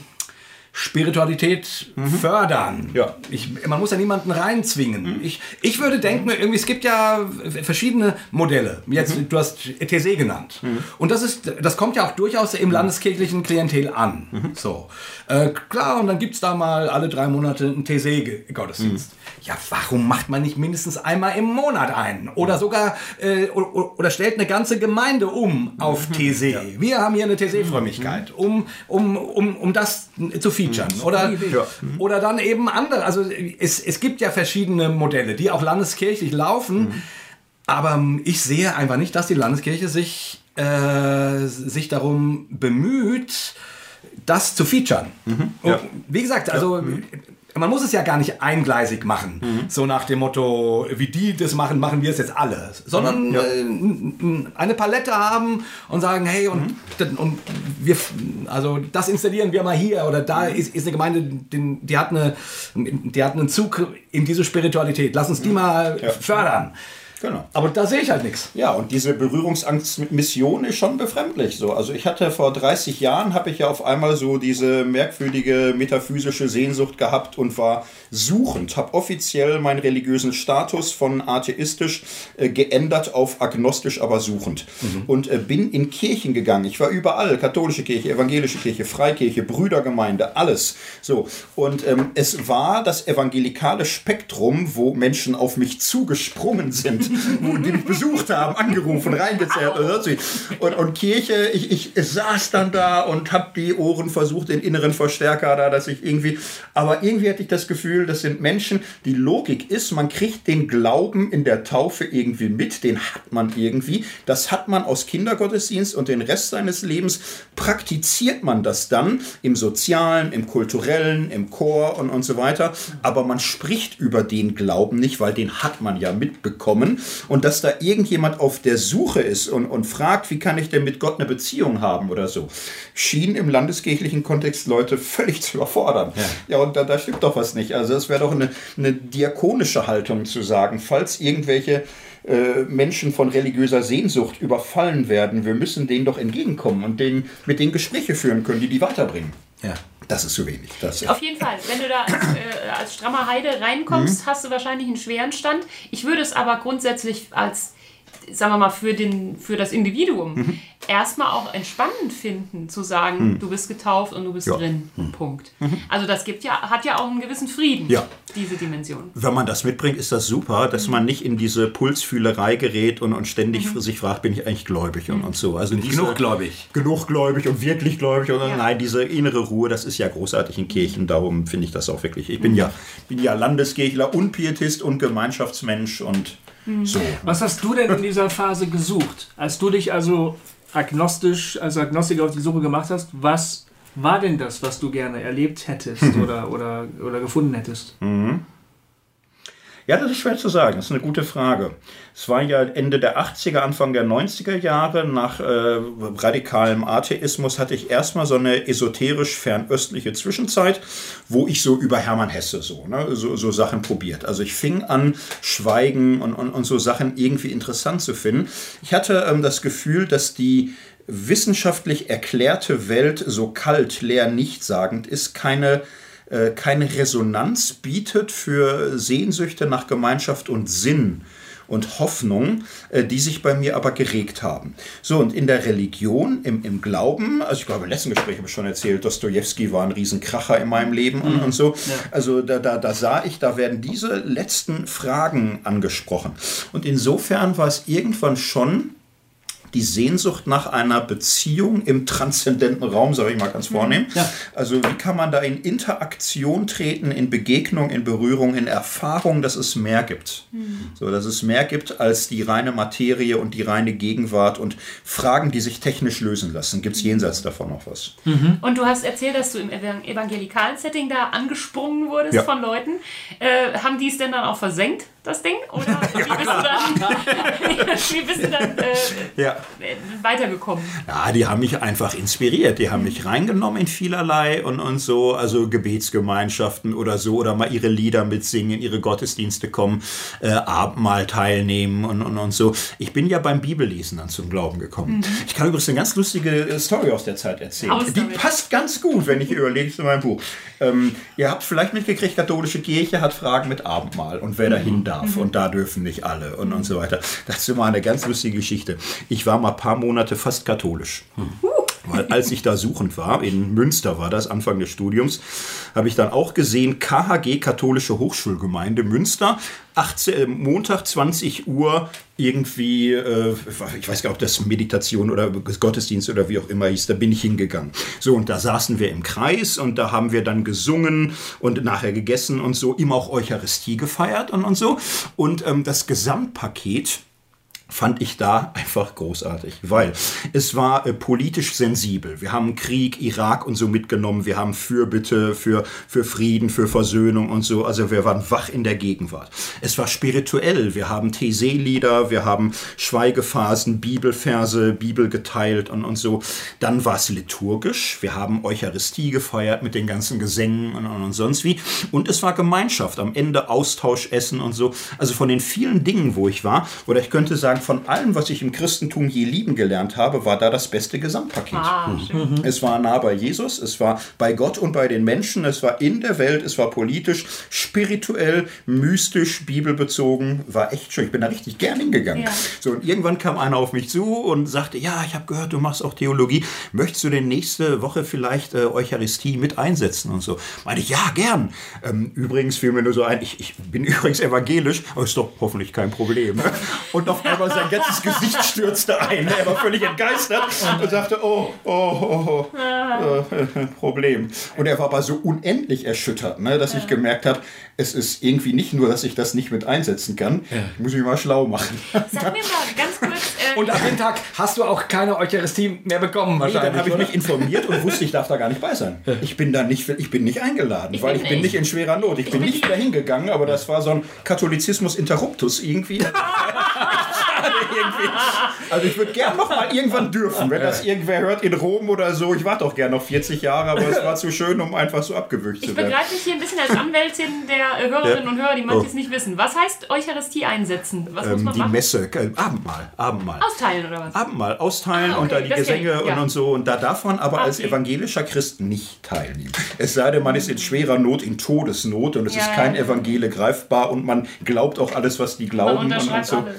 Spiritualität fördern. Ja. Ich, man muss ja niemanden reinzwingen. Ich, ich würde denken, irgendwie, es gibt ja verschiedene Modelle. Jetzt, Du hast ETC genannt. Und das, ist, das kommt ja auch durchaus im landeskirchlichen Klientel an. So. Äh, klar, und dann gibt es da mal alle drei Monate einen TC-Gottesdienst. Ja, warum macht man nicht mindestens einmal im Monat einen? Oder sogar, äh, oder, oder stellt eine ganze Gemeinde um auf TC. Wir haben hier eine TC-Frömmigkeit, um, um, um, um das zu featuren. Oder, oder dann eben andere. Also es, es gibt ja verschiedene Modelle, die auch landeskirchlich laufen. Aber ich sehe einfach nicht, dass die Landeskirche sich, äh, sich darum bemüht, das zu featuren. Und Wie gesagt, also man muss es ja gar nicht eingleisig machen, so nach dem Motto, wie die das machen, machen wir es jetzt alle, sondern äh, n- n- eine Palette haben und sagen, hey, und, und wir, also das installieren wir mal hier oder da ist, ist eine Gemeinde, die, die, hat eine, die hat einen Zug in diese Spiritualität, lass uns die mal fördern. Genau. Aber da sehe ich halt nichts. Ja, und diese Berührungsangst mit Mission ist schon befremdlich so. Also ich hatte vor 30 Jahren, habe ich ja auf einmal so diese merkwürdige metaphysische Sehnsucht gehabt und war suchend, habe offiziell meinen religiösen Status von atheistisch äh, geändert auf agnostisch, aber suchend. Und äh, bin in Kirchen gegangen. Ich war überall, katholische Kirche, evangelische Kirche, Freikirche, Brüdergemeinde, alles. So, und ähm, es war das evangelikale Spektrum, wo Menschen auf mich zugesprungen sind, wo die mich besucht haben, angerufen, reingezerrt. Und, und Kirche, ich, ich saß dann da und habe die Ohren versucht, den inneren Verstärker da, dass ich irgendwie, aber irgendwie hatte ich das Gefühl, das sind Menschen, die Logik ist, man kriegt den Glauben in der Taufe irgendwie mit, den hat man irgendwie, das hat man aus Kindergottesdienst und den Rest seines Lebens. Praktiziert man das dann im Sozialen, im Kulturellen, im Chor und, und so weiter, aber man spricht über den Glauben nicht, weil den hat man ja mitbekommen. Und dass da irgendjemand auf der Suche ist und, und fragt, wie kann ich denn mit Gott eine Beziehung haben oder so, schien im landeskirchlichen Kontext Leute völlig zu überfordern. Ja, und da, da stimmt doch was nicht. Also es wäre doch eine, eine diakonische Haltung zu sagen, falls irgendwelche äh, Menschen von religiöser Sehnsucht überfallen werden, wir müssen denen doch entgegenkommen und denen, mit denen Gespräche führen können, die die weiterbringen. Ja. Das ist zu wenig. Das Auf jeden Fall. Wenn du da als, äh, als strammer Heide reinkommst, hast du wahrscheinlich einen schweren Stand. Ich würde es aber grundsätzlich als, sagen wir mal, für, den, für das Individuum erstmal auch entspannend finden, zu sagen, du bist getauft und du bist Ja. drin. Punkt. Also das gibt ja, hat ja auch einen gewissen Frieden, Ja. diese Dimension. Wenn man das mitbringt, ist das super, dass man nicht in diese Pulsfühlerei gerät und, und ständig sich fragt, bin ich eigentlich gläubig und, und so. Also diese, Genug gläubig. Genug gläubig und wirklich gläubig. Und Ja. Nein, diese innere Ruhe, das ist ja großartig in Kirchen. Darum finde ich das auch wirklich. Ich bin ja, bin ja Landeskirchler und Pietist und Gemeinschaftsmensch und so. Was hast du denn in dieser Phase gesucht? Als du dich also agnostisch, als Agnostiker auf die Suche gemacht hast, was war denn das, was du gerne erlebt hättest <laughs> oder, oder, oder gefunden hättest? Ja, das ist schwer zu sagen. Das ist eine gute Frage. Es war ja Ende der 80er, Anfang der 90er Jahre. Nach äh, radikalem Atheismus hatte ich erstmal so eine esoterisch fernöstliche Zwischenzeit, wo ich so über Hermann Hesse so, ne, so, so Sachen probiert. Also ich fing an, Schweigen und, und, und so Sachen irgendwie interessant zu finden. Ich hatte ähm, das Gefühl, dass die wissenschaftlich erklärte Welt so kalt, leer, nichtssagend ist, keine keine Resonanz bietet für Sehnsüchte nach Gemeinschaft und Sinn und Hoffnung, äh, die sich bei mir aber geregt haben. So, und in der Religion, im, im Glauben, also ich glaube, im letzten Gespräch habe ich schon erzählt, Dostoevsky war ein Riesenkracher in meinem Leben und, und so. Also da, da, da sah ich, da werden diese letzten Fragen angesprochen. Und insofern war es irgendwann schon die Sehnsucht nach einer Beziehung im transzendenten Raum, sage ich mal ganz vornehm. Also wie kann man da in Interaktion treten, in Begegnung, in Berührung, in Erfahrung, dass es mehr gibt. So, dass es mehr gibt als die reine Materie und die reine Gegenwart und Fragen, die sich technisch lösen lassen. Gibt es jenseits davon noch was? Und du hast erzählt, dass du im evan- evangelikalen Setting da angesprungen wurdest Ja. von Leuten. Äh, haben die es denn dann auch versenkt? Das Ding? Oder <laughs> wie bist du dann, <laughs> wie bist du dann äh, Ja. weitergekommen? Ja, die haben mich einfach inspiriert. Die haben mich reingenommen in vielerlei und, und so, also Gebetsgemeinschaften oder so, oder mal ihre Lieder mitsingen, ihre Gottesdienste kommen, äh, Abendmahl teilnehmen und, und, und so. Ich bin ja beim Bibellesen dann zum Glauben gekommen. Ich kann übrigens eine ganz lustige äh, Story aus der Zeit erzählen. Aus Die damit. passt ganz gut, wenn ich überlege zu meinem Buch. Ähm, ihr habt vielleicht mitgekriegt, katholische Kirche hat Fragen mit Abendmahl und wer dahin darf und da dürfen nicht alle und, und so weiter. Das ist immer eine ganz lustige Geschichte. Ich war mal ein paar Monate fast katholisch. Weil als ich da suchend war, in Münster war das, Anfang des Studiums, habe ich dann auch gesehen, KHG, Katholische Hochschulgemeinde Münster, 18, äh, Montag 20 Uhr irgendwie, äh, ich weiß gar nicht, ob das Meditation oder Gottesdienst oder wie auch immer hieß, da bin ich hingegangen. So, und da saßen wir im Kreis und da haben wir dann gesungen und nachher gegessen und so, immer auch Eucharistie gefeiert und, und so. Und ähm, das Gesamtpaket, fand ich da einfach großartig, weil es war äh, politisch sensibel. Wir haben Krieg, Irak und so mitgenommen. Wir haben Fürbitte für, für Frieden, für Versöhnung und so. Also wir waren wach in der Gegenwart. Es war spirituell. Wir haben Thesee-Lieder, wir haben Schweigephasen, Bibelverse, Bibel geteilt und, und so. Dann war es liturgisch. Wir haben Eucharistie gefeiert mit den ganzen Gesängen und, und, und sonst wie. Und es war Gemeinschaft. Am Ende Austausch, Essen und so. Also von den vielen Dingen, wo ich war, oder ich könnte sagen, von allem, was ich im Christentum je lieben gelernt habe, war da das beste Gesamtpaket. Ah, schön. Es war nah bei Jesus, es war bei Gott und bei den Menschen, es war in der Welt, es war politisch, spirituell, mystisch, bibelbezogen, war echt schön. Ich bin da richtig gern hingegangen. Ja. So, und irgendwann kam einer auf mich zu und sagte, ja, ich habe gehört, du machst auch Theologie. Möchtest du denn nächste Woche vielleicht äh, Eucharistie mit einsetzen und so? Meinte ich, ja, gern. Ähm, übrigens fiel mir nur so ein, ich, ich bin <laughs> übrigens evangelisch, aber ist doch hoffentlich kein Problem. <laughs> Und auf einmal sein ganzes Gesicht stürzte ein. Er war völlig entgeistert und sagte, oh, oh, oh, oh äh, Problem. Und er war aber so unendlich erschüttert, ne, dass ich gemerkt habe, es ist irgendwie nicht nur, dass ich das nicht mit einsetzen kann, ich muss mich mal schlau machen. Sag mir mal ganz kurz. <laughs> Und ab dem Tag hast du auch keine Eucharistie mehr bekommen Nee, wahrscheinlich. dann habe ich mich informiert und wusste, ich darf da gar nicht bei sein. Ich bin da nicht, ich bin nicht eingeladen, Ich weil bin ich bin nicht. in schwerer Not. Ich bin bin nicht dahin gegangen, aber das war so ein Katholizismus interruptus irgendwie. <laughs> Irgendwie. Also ich würde gern noch mal irgendwann dürfen, wenn das irgendwer hört in Rom oder so. Ich warte doch gern noch 40 Jahre, aber es war zu schön, um einfach so abgewürgt ich zu werden. begreife mich hier ein bisschen als Anwältin der <laughs> Hörerinnen Ja. und Hörer, die manches Oh. nicht wissen. Was heißt Eucharistie einsetzen? Was muss Ähm, man die machen? Messe, äh, Abendmahl, Abendmahl. Austeilen oder was? Abendmahl austeilen Ah, okay, und da die Gesänge ich, ja. und, und so. Und da darf man aber Ah, als okay. evangelischer Christ nicht teilnehmen. Es sei denn, man ist in schwerer Not, in Todesnot und es Ja, ist kein Evangele greifbar und man glaubt auch alles, was die glauben. und, so. alles.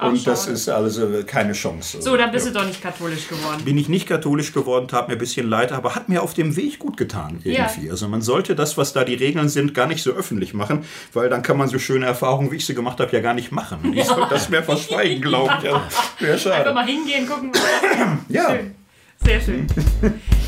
Ach, Und das ist also keine Chance. So, dann bist Ja. du doch nicht katholisch geworden. Bin ich nicht katholisch geworden, tat mir ein bisschen leid, aber hat mir auf dem Weg gut getan irgendwie. Ja. Also man sollte das, was da die Regeln sind, gar nicht so öffentlich machen, weil dann kann man so schöne Erfahrungen, wie ich sie gemacht habe, ja gar nicht machen. <laughs> Ich soll das mehr verschweigen, glaube ich. <laughs> Also, Wäre Einfach schade. mal hingehen, gucken. Ja. Schön. Sehr schön. <laughs>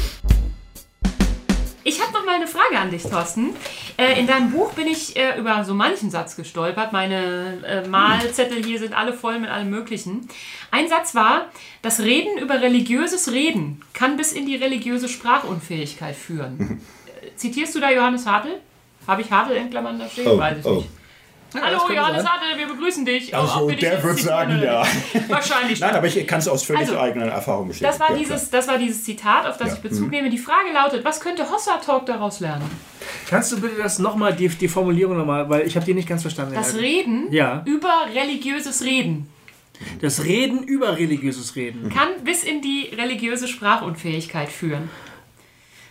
Ich habe noch mal eine Frage an dich, Thorsten. Äh, in deinem Buch bin ich äh, über so manchen Satz gestolpert. Meine äh, Malzettel hier sind alle voll mit allem Möglichen. Ein Satz war, das Reden über religiöses Reden kann bis in die religiöse Sprachunfähigkeit führen. <laughs> Zitierst du da Johannes Hartl? Habe ich Hartl in Klammern da stehen? Oh, Weiß ich oh. nicht. Das Hallo Johannes sein. Hartl, wir begrüßen dich. Also, dich der wird sagen, ja. nicht. Wahrscheinlich Nein, aber ich kann es aus völlig Also, eigenen Erfahrungen bestätigen. Das war, Ja, dieses, das war dieses Zitat, auf das Ja. ich Bezug nehme. Die Frage lautet, was könnte Hossa Talk daraus lernen? Kannst du bitte das nochmal, die, die Formulierung nochmal, weil ich habe die nicht ganz verstanden. Das Reden Ja. über religiöses Reden Das Reden über religiöses Reden. kann bis in die religiöse Sprachunfähigkeit führen.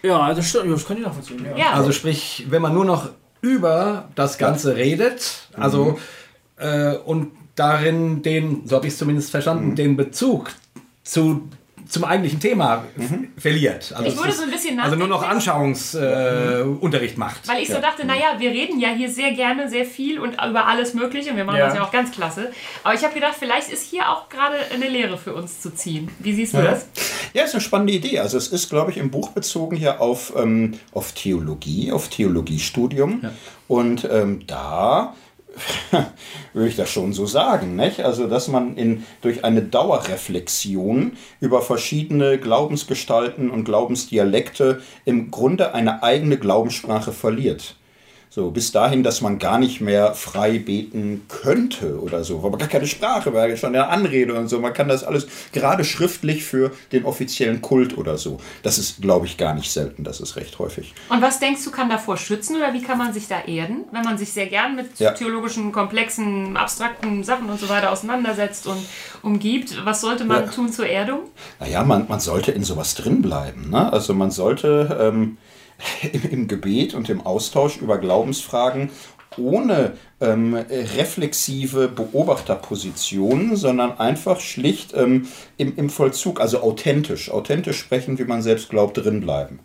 Ja, das stimmt. Das kann ich nachvollziehen. Ja. Ja, Also sprich, wenn man nur noch über das Ganze redet, also äh, und darin den, so habe ich es zumindest verstanden, den Bezug zu, zum eigentlichen Thema verliert. Also Ich ist- so ein bisschen Also nur noch. Anschauungsunterricht äh, Unterricht macht. weil ich so dachte, naja, wir reden ja hier sehr gerne, sehr viel und über alles Mögliche und wir machen Ja. das ja auch ganz klasse. Aber ich habe gedacht, vielleicht ist hier auch gerade eine Lehre für uns zu ziehen. Wie siehst du das? Ja, ist eine spannende Idee. Also es ist, glaube ich, im Buch bezogen hier auf, ähm, auf Theologie, auf Theologiestudium. Und ähm, da <laughs> würde ich das schon so sagen. Nicht? Also, dass man in, durch eine Dauerreflexion über verschiedene Glaubensgestalten und Glaubensdialekte im Grunde eine eigene Glaubenssprache verliert. So, bis dahin, dass man gar nicht mehr frei beten könnte oder so, weil man gar keine Sprache, weil schon eine Anrede und so. Man kann das alles gerade schriftlich für den offiziellen Kult oder so. Das ist, glaube ich, gar nicht selten. Das ist recht häufig. Und was denkst du, kann davor schützen oder wie kann man sich da erden, wenn man sich sehr gern mit Ja. theologischen, komplexen, abstrakten Sachen und so weiter auseinandersetzt und umgibt? Was sollte man Ja. tun zur Erdung? Naja, man, man sollte in sowas drin bleiben. Ne? Also man sollte ähm, im, im Gebet und im Austausch über Glaubensfragen ohne ähm, reflexive Beobachterpositionen, sondern einfach schlicht ähm, im, im Vollzug, also authentisch, authentisch sprechen, wie man selbst glaubt, drin bleiben.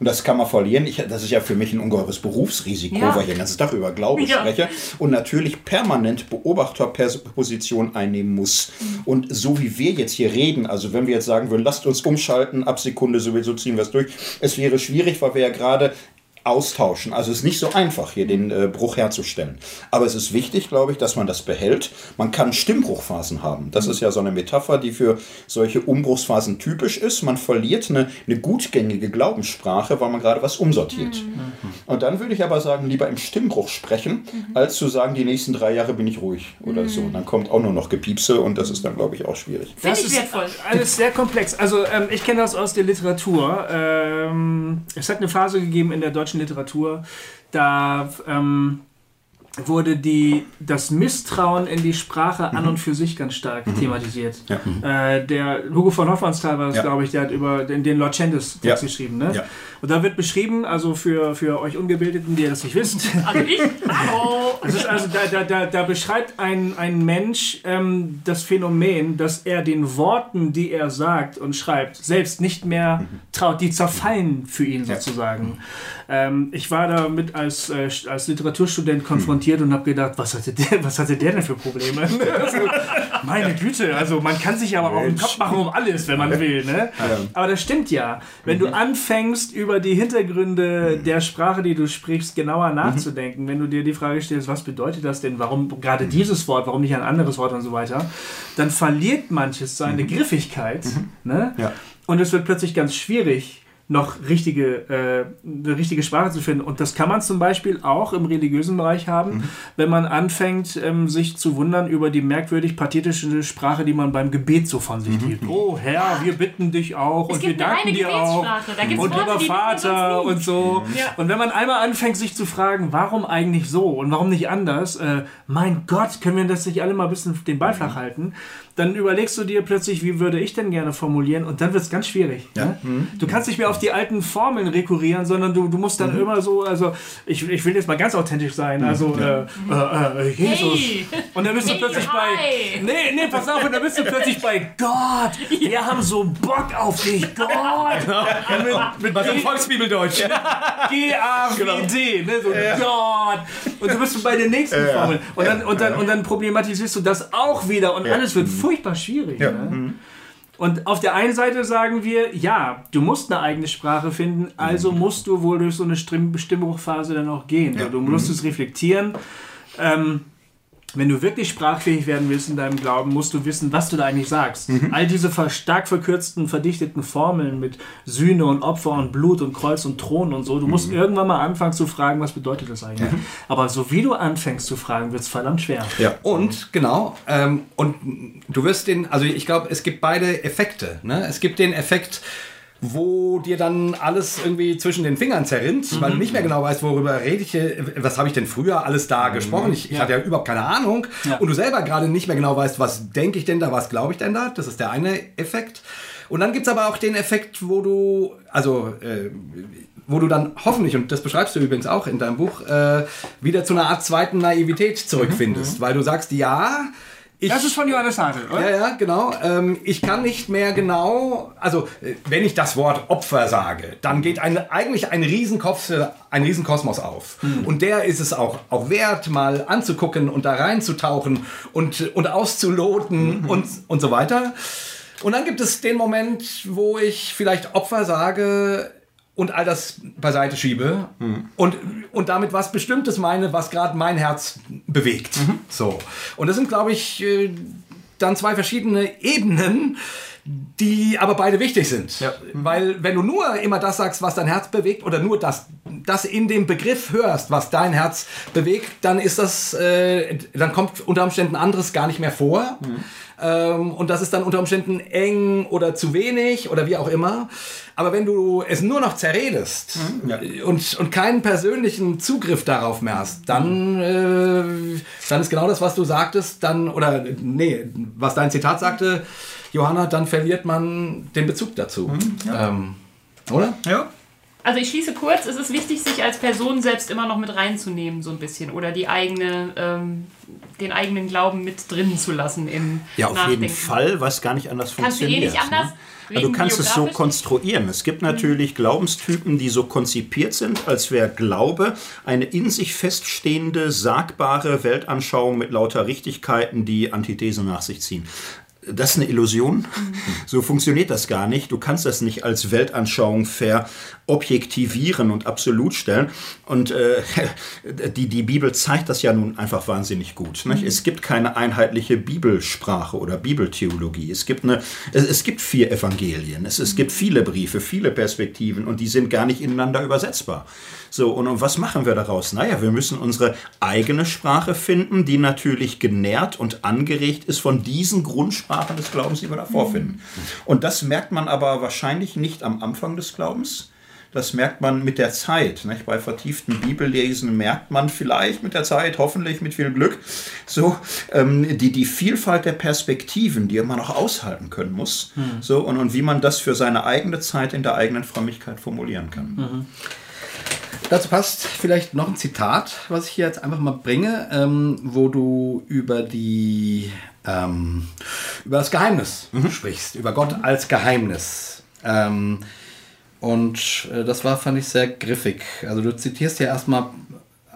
Und das kann man verlieren. Ich, das ist ja für mich ein ungeheures Berufsrisiko, Ja. weil ich den ganzen Tag über Glaube Ja. spreche und natürlich permanent Beobachterposition einnehmen muss. Und so wie wir jetzt hier reden, also wenn wir jetzt sagen würden, lasst uns umschalten, ab Sekunde sowieso ziehen wir es durch, es wäre schwierig, weil wir ja gerade austauschen. Also es ist nicht so einfach, hier den äh, Bruch herzustellen. Aber es ist wichtig, glaube ich, dass man das behält. Man kann Stimmbruchphasen haben. Das ist ja so eine Metapher, die für solche Umbruchsphasen typisch ist. Man verliert eine, eine gutgängige Glaubenssprache, weil man gerade was umsortiert. Und dann würde ich aber sagen, lieber im Stimmbruch sprechen, als zu sagen, die nächsten drei Jahre bin ich ruhig oder so. Dann kommt auch nur noch Gepiepse und das ist dann, glaube ich, auch schwierig. Das ich ist wertvoll. alles sehr komplex. Also ähm, ich kenne das aus der Literatur. Ähm, es hat eine Phase gegeben in der deutschen Literatur, da ähm, wurde die, das Misstrauen in die Sprache an und für sich ganz stark thematisiert. Ja. Äh, der Hugo von Hofmannsthal war das, Ja. glaube ich, der hat über den, den Lord Chandos Ja. Text geschrieben. Ne? Ja. Und da wird beschrieben, also für, für euch Ungebildeten, die das nicht wissen, <laughs> Also ich? Hallo! das ist also, da, da, da, da beschreibt ein, ein Mensch ähm, das Phänomen, dass er den Worten, die er sagt und schreibt, selbst nicht mehr traut. Die zerfallen für ihn sozusagen. Ähm, ich war damit als, äh, als Literaturstudent konfrontiert und habe gedacht, was hatte, der, was hatte der denn für Probleme? <laughs> also, meine Güte, also man kann sich aber auch den Kopf machen um alles, wenn man will. Ne? Aber das stimmt ja. Wenn du anfängst, über die Hintergründe der Sprache, die du sprichst, genauer nachzudenken, wenn du dir die Frage stellst, was bedeutet das denn, warum gerade dieses Wort, warum nicht ein anderes Wort und so weiter, dann verliert manches seine Griffigkeit. Ne? Ja. Und es wird plötzlich ganz schwierig, noch richtige, äh, eine richtige Sprache zu finden. Und das kann man zum Beispiel auch im religiösen Bereich haben, wenn man anfängt, ähm, sich zu wundern über die merkwürdig pathetische Sprache, die man beim Gebet so von sich gibt. Oh Herr, wir bitten dich auch Es und wir danken dir auch. Gebetssprache. Da gibt's Und Worte, lieber Vater und so. Ja. Und wenn man einmal anfängt, sich zu fragen, warum eigentlich so und warum nicht anders, äh, mein Gott, können wir das nicht alle mal ein bisschen den Ball flach halten, dann überlegst du dir plötzlich, wie würde ich denn gerne formulieren und dann wird es ganz schwierig. Ne? Du kannst nicht mehr auf die alten Formeln rekurrieren, sondern du, du musst dann immer so, also ich, ich will jetzt mal ganz authentisch sein, also äh, äh, äh, Jesus. Hey. Und dann bist du Hey, plötzlich hi. bei. Nee, nee, pass auf, und dann bist du plötzlich bei Gott. Wir haben so Bock auf dich, Gott. Mit, mit Was im G- Volksbibeldeutsch. G-A-W-D, ne? so Gott. Und du bist bei der nächsten Formel. Und dann, und, dann, und dann problematisierst du das auch wieder und alles wird furchtbar schwierig. Ne? Und auf der einen Seite sagen wir, ja, du musst eine eigene Sprache finden, also musst du wohl durch so eine Stimm Stimmbruchphase dann auch gehen. Du musst es reflektieren. Ähm, wenn du wirklich sprachfähig werden willst in deinem Glauben, musst du wissen, was du da eigentlich sagst. All diese stark verkürzten, verdichteten Formeln mit Sühne und Opfer und Blut und Kreuz und Thron und so, du musst irgendwann mal anfangen zu fragen, was bedeutet das eigentlich. Aber so wie du anfängst zu fragen, wird es verdammt schwer. Ja, und genau, ähm, und du wirst den, also ich glaube, es gibt beide Effekte. Ne? Es gibt den Effekt, wo dir dann alles irgendwie zwischen den Fingern zerrinnt, weil du nicht mehr genau weißt, worüber rede ich, was habe ich denn früher alles da gesprochen. Ich, ich hatte ja überhaupt keine Ahnung. Ja. Und du selber gerade nicht mehr genau weißt, was denke ich denn da, was glaube ich denn da. Das ist der eine Effekt. Und dann gibt es aber auch den Effekt, wo du, also äh, wo du dann hoffentlich, und das beschreibst du übrigens auch in deinem Buch, äh, wieder zu einer Art zweiten Naivität zurückfindest, weil du sagst, ja, ich, Das ist von Johannes Hartl, oder? ja, ja, genau. Ähm, ich kann nicht mehr genau, also äh, wenn ich das Wort Opfer sage, dann geht ein, eigentlich ein Riesenkopf, ein Riesenkosmos auf. Und der ist es auch, auch wert, mal anzugucken und da reinzutauchen und, und auszuloten und, und so weiter. Und dann gibt es den Moment, wo ich vielleicht Opfer sage und all das beiseite schiebe und, und damit was Bestimmtes meine, was gerade mein Herz bewegt. So. Und das sind, glaube ich, äh, dann zwei verschiedene Ebenen, die aber beide wichtig sind. Weil wenn du nur immer das sagst, was dein Herz bewegt oder nur das, das in dem Begriff hörst, was dein Herz bewegt, dann ist das, äh, dann kommt unter Umständen anderes gar nicht mehr vor. Mhm. Ähm, und das ist dann unter Umständen eng oder zu wenig oder wie auch immer. Aber wenn du es nur noch zerredest mhm, ja. und, und keinen persönlichen Zugriff darauf mehr hast, dann, äh, dann ist genau das, was du sagtest, dann, oder nee, was dein Zitat sagte, Johanna, dann verliert man den Bezug dazu. Mhm, ja. ähm, oder? Ja. Also ich schließe kurz, es ist wichtig, sich als Person selbst immer noch mit reinzunehmen, so ein bisschen. Oder die eigene, ähm, den eigenen Glauben mit drinnen zu lassen im Ja, auf Nachdenken. jeden Fall, was gar nicht anders Kannst funktioniert. Kannst du eh nicht anders? Ne? Also du kannst es so konstruieren. Es gibt natürlich mhm. Glaubenstypen, die so konzipiert sind, als wäre Glaube eine in sich feststehende, sagbare Weltanschauung mit lauter Richtigkeiten, die Antithesen nach sich ziehen das ist eine Illusion. Mhm. So funktioniert das gar nicht. Du kannst das nicht als Weltanschauung verobjektivieren und absolut stellen. Und äh, <laughs> die, die Bibel zeigt das ja nun einfach wahnsinnig gut. Mhm. Es gibt keine einheitliche Bibelsprache oder Bibeltheologie. Es gibt, eine, es, es gibt vier Evangelien. Es, es gibt viele Briefe, viele Perspektiven und die sind gar nicht ineinander übersetzbar. So, und, und was machen wir daraus? Naja, wir müssen unsere eigene Sprache finden, die natürlich genährt und angeregt ist von diesen Grundsprachen des Glaubens, die wir davor mhm. finden. Und das merkt man aber wahrscheinlich nicht am Anfang des Glaubens. Das merkt man mit der Zeit. Nicht? Bei vertieften Bibellesen merkt man vielleicht mit der Zeit, hoffentlich mit viel Glück, so ähm, die, die Vielfalt der Perspektiven, die man auch aushalten können muss. Mhm. So, und, und wie man das für seine eigene Zeit in der eigenen Frömmigkeit formulieren kann. Mhm. Dazu passt vielleicht noch ein Zitat, was ich hier jetzt einfach mal bringe, ähm, wo du über die ähm, über das Geheimnis mhm. sprichst, über Gott als Geheimnis. Ähm, und äh, das war, fand ich, sehr griffig. Also du zitierst ja erstmal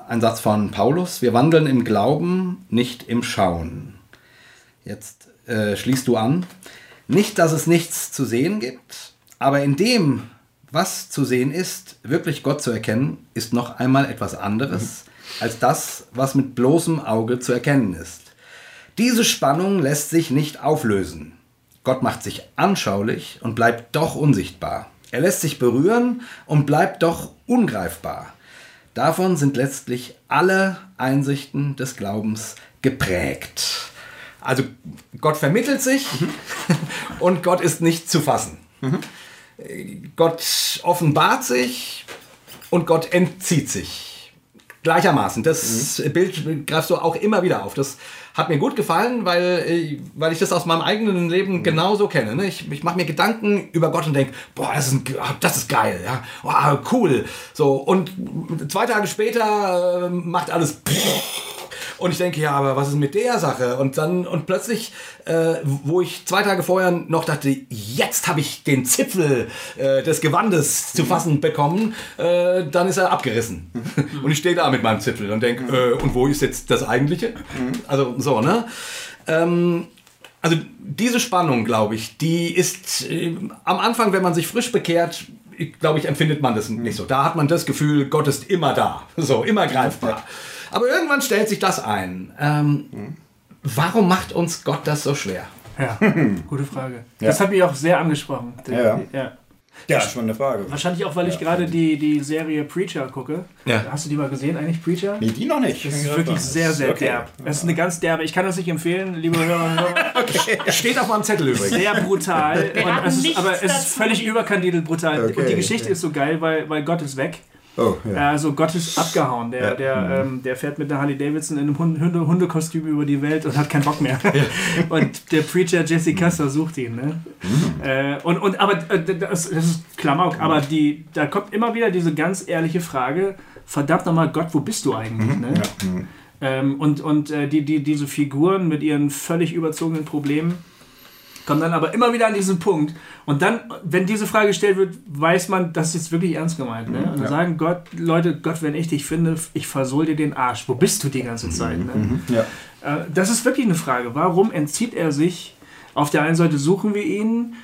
einen Satz von Paulus, wir wandeln im Glauben, nicht im Schauen. Jetzt äh, schließt du an, nicht, dass es nichts zu sehen gibt, aber in dem, was zu sehen ist, wirklich Gott zu erkennen, ist noch einmal etwas anderes mhm. als das, was mit bloßem Auge zu erkennen ist. Diese Spannung lässt sich nicht auflösen. Gott macht sich anschaulich und bleibt doch unsichtbar. Er lässt sich berühren und bleibt doch ungreifbar. Davon sind letztlich alle Einsichten des Glaubens geprägt. Also Gott vermittelt sich mhm. <laughs> und Gott ist nicht zu fassen. Mhm. Gott offenbart sich und Gott entzieht sich. Gleichermaßen. Das mhm. Bild greifst du auch immer wieder auf. Das hat mir gut gefallen, weil, äh, weil ich das aus meinem eigenen Leben mhm. genauso kenne. Ne? Ich, ich mache mir Gedanken über Gott und denke, boah, das ist, ein, das ist geil, ja, wow, cool. So, und zwei Tage später äh, macht alles und ich denke, ja, aber was ist mit der Sache? Und dann, und plötzlich, äh, wo ich zwei Tage vorher noch dachte, jetzt habe ich den Zipfel äh, des Gewandes zu fassen bekommen, äh, dann ist er abgerissen. Mhm. <laughs> und ich stehe da mit meinem Zipfel und denke, äh, und wo ist jetzt das Eigentliche? Mhm. Also so, ne? Ähm, also diese Spannung, glaube ich, die ist äh, am Anfang, wenn man sich frisch bekehrt, glaube ich, empfindet man das nicht so. Da hat man das Gefühl, Gott ist immer da, so immer greifbar. Aber irgendwann stellt sich das ein. Ähm, warum macht uns Gott das so schwer? Ja, <laughs> gute Frage. Ja. Das hat mich auch sehr angesprochen. ja. ja. Ja, ist schon eine Frage. Wahrscheinlich auch, weil ich gerade die, die Serie Preacher gucke. Ja. Hast du die mal gesehen, eigentlich, Preacher? Nee, die noch nicht. Das ist wirklich sehr, sehr okay. derb. Das ist eine ganz derbe. Ich kann das nicht empfehlen, liebe Hörer und Hörer. <laughs> okay. Steht auf meinem Zettel übrigens. Sehr brutal. es ist, aber es ist völlig überkandidelt brutal. Okay. Und die Geschichte ist so geil, weil, weil Gott ist weg. Oh, ja. Also Gott ist abgehauen. Der, ja. der, mhm. ähm, der fährt mit der Harley Davidson in einem Hunde Hundekostüm über die Welt und hat keinen Bock mehr. Ja. <laughs> und der Preacher Jesse Custer sucht ihn. Ne? Mhm. Äh, und, und, aber äh, das, das, ist Klamauk. Aber die, da kommt immer wieder diese ganz ehrliche Frage: Verdammt nochmal, Gott, wo bist du eigentlich? Mhm. Ne? Mhm. Ähm, und und äh, die, die, diese Figuren mit ihren völlig überzogenen Problemen kommen dann aber immer wieder an diesen Punkt. Und dann, wenn diese Frage gestellt wird, weiß man, das ist jetzt wirklich ernst gemeint. Ne? Und dann ja. sagen Gott, Leute, Gott, wenn ich dich finde, ich versohl dir den Arsch. Wo bist du die ganze Zeit? Ne? Mhm. Ja. Äh, das ist wirklich eine Frage. Warum entzieht er sich? Auf der einen Seite suchen wir ihn,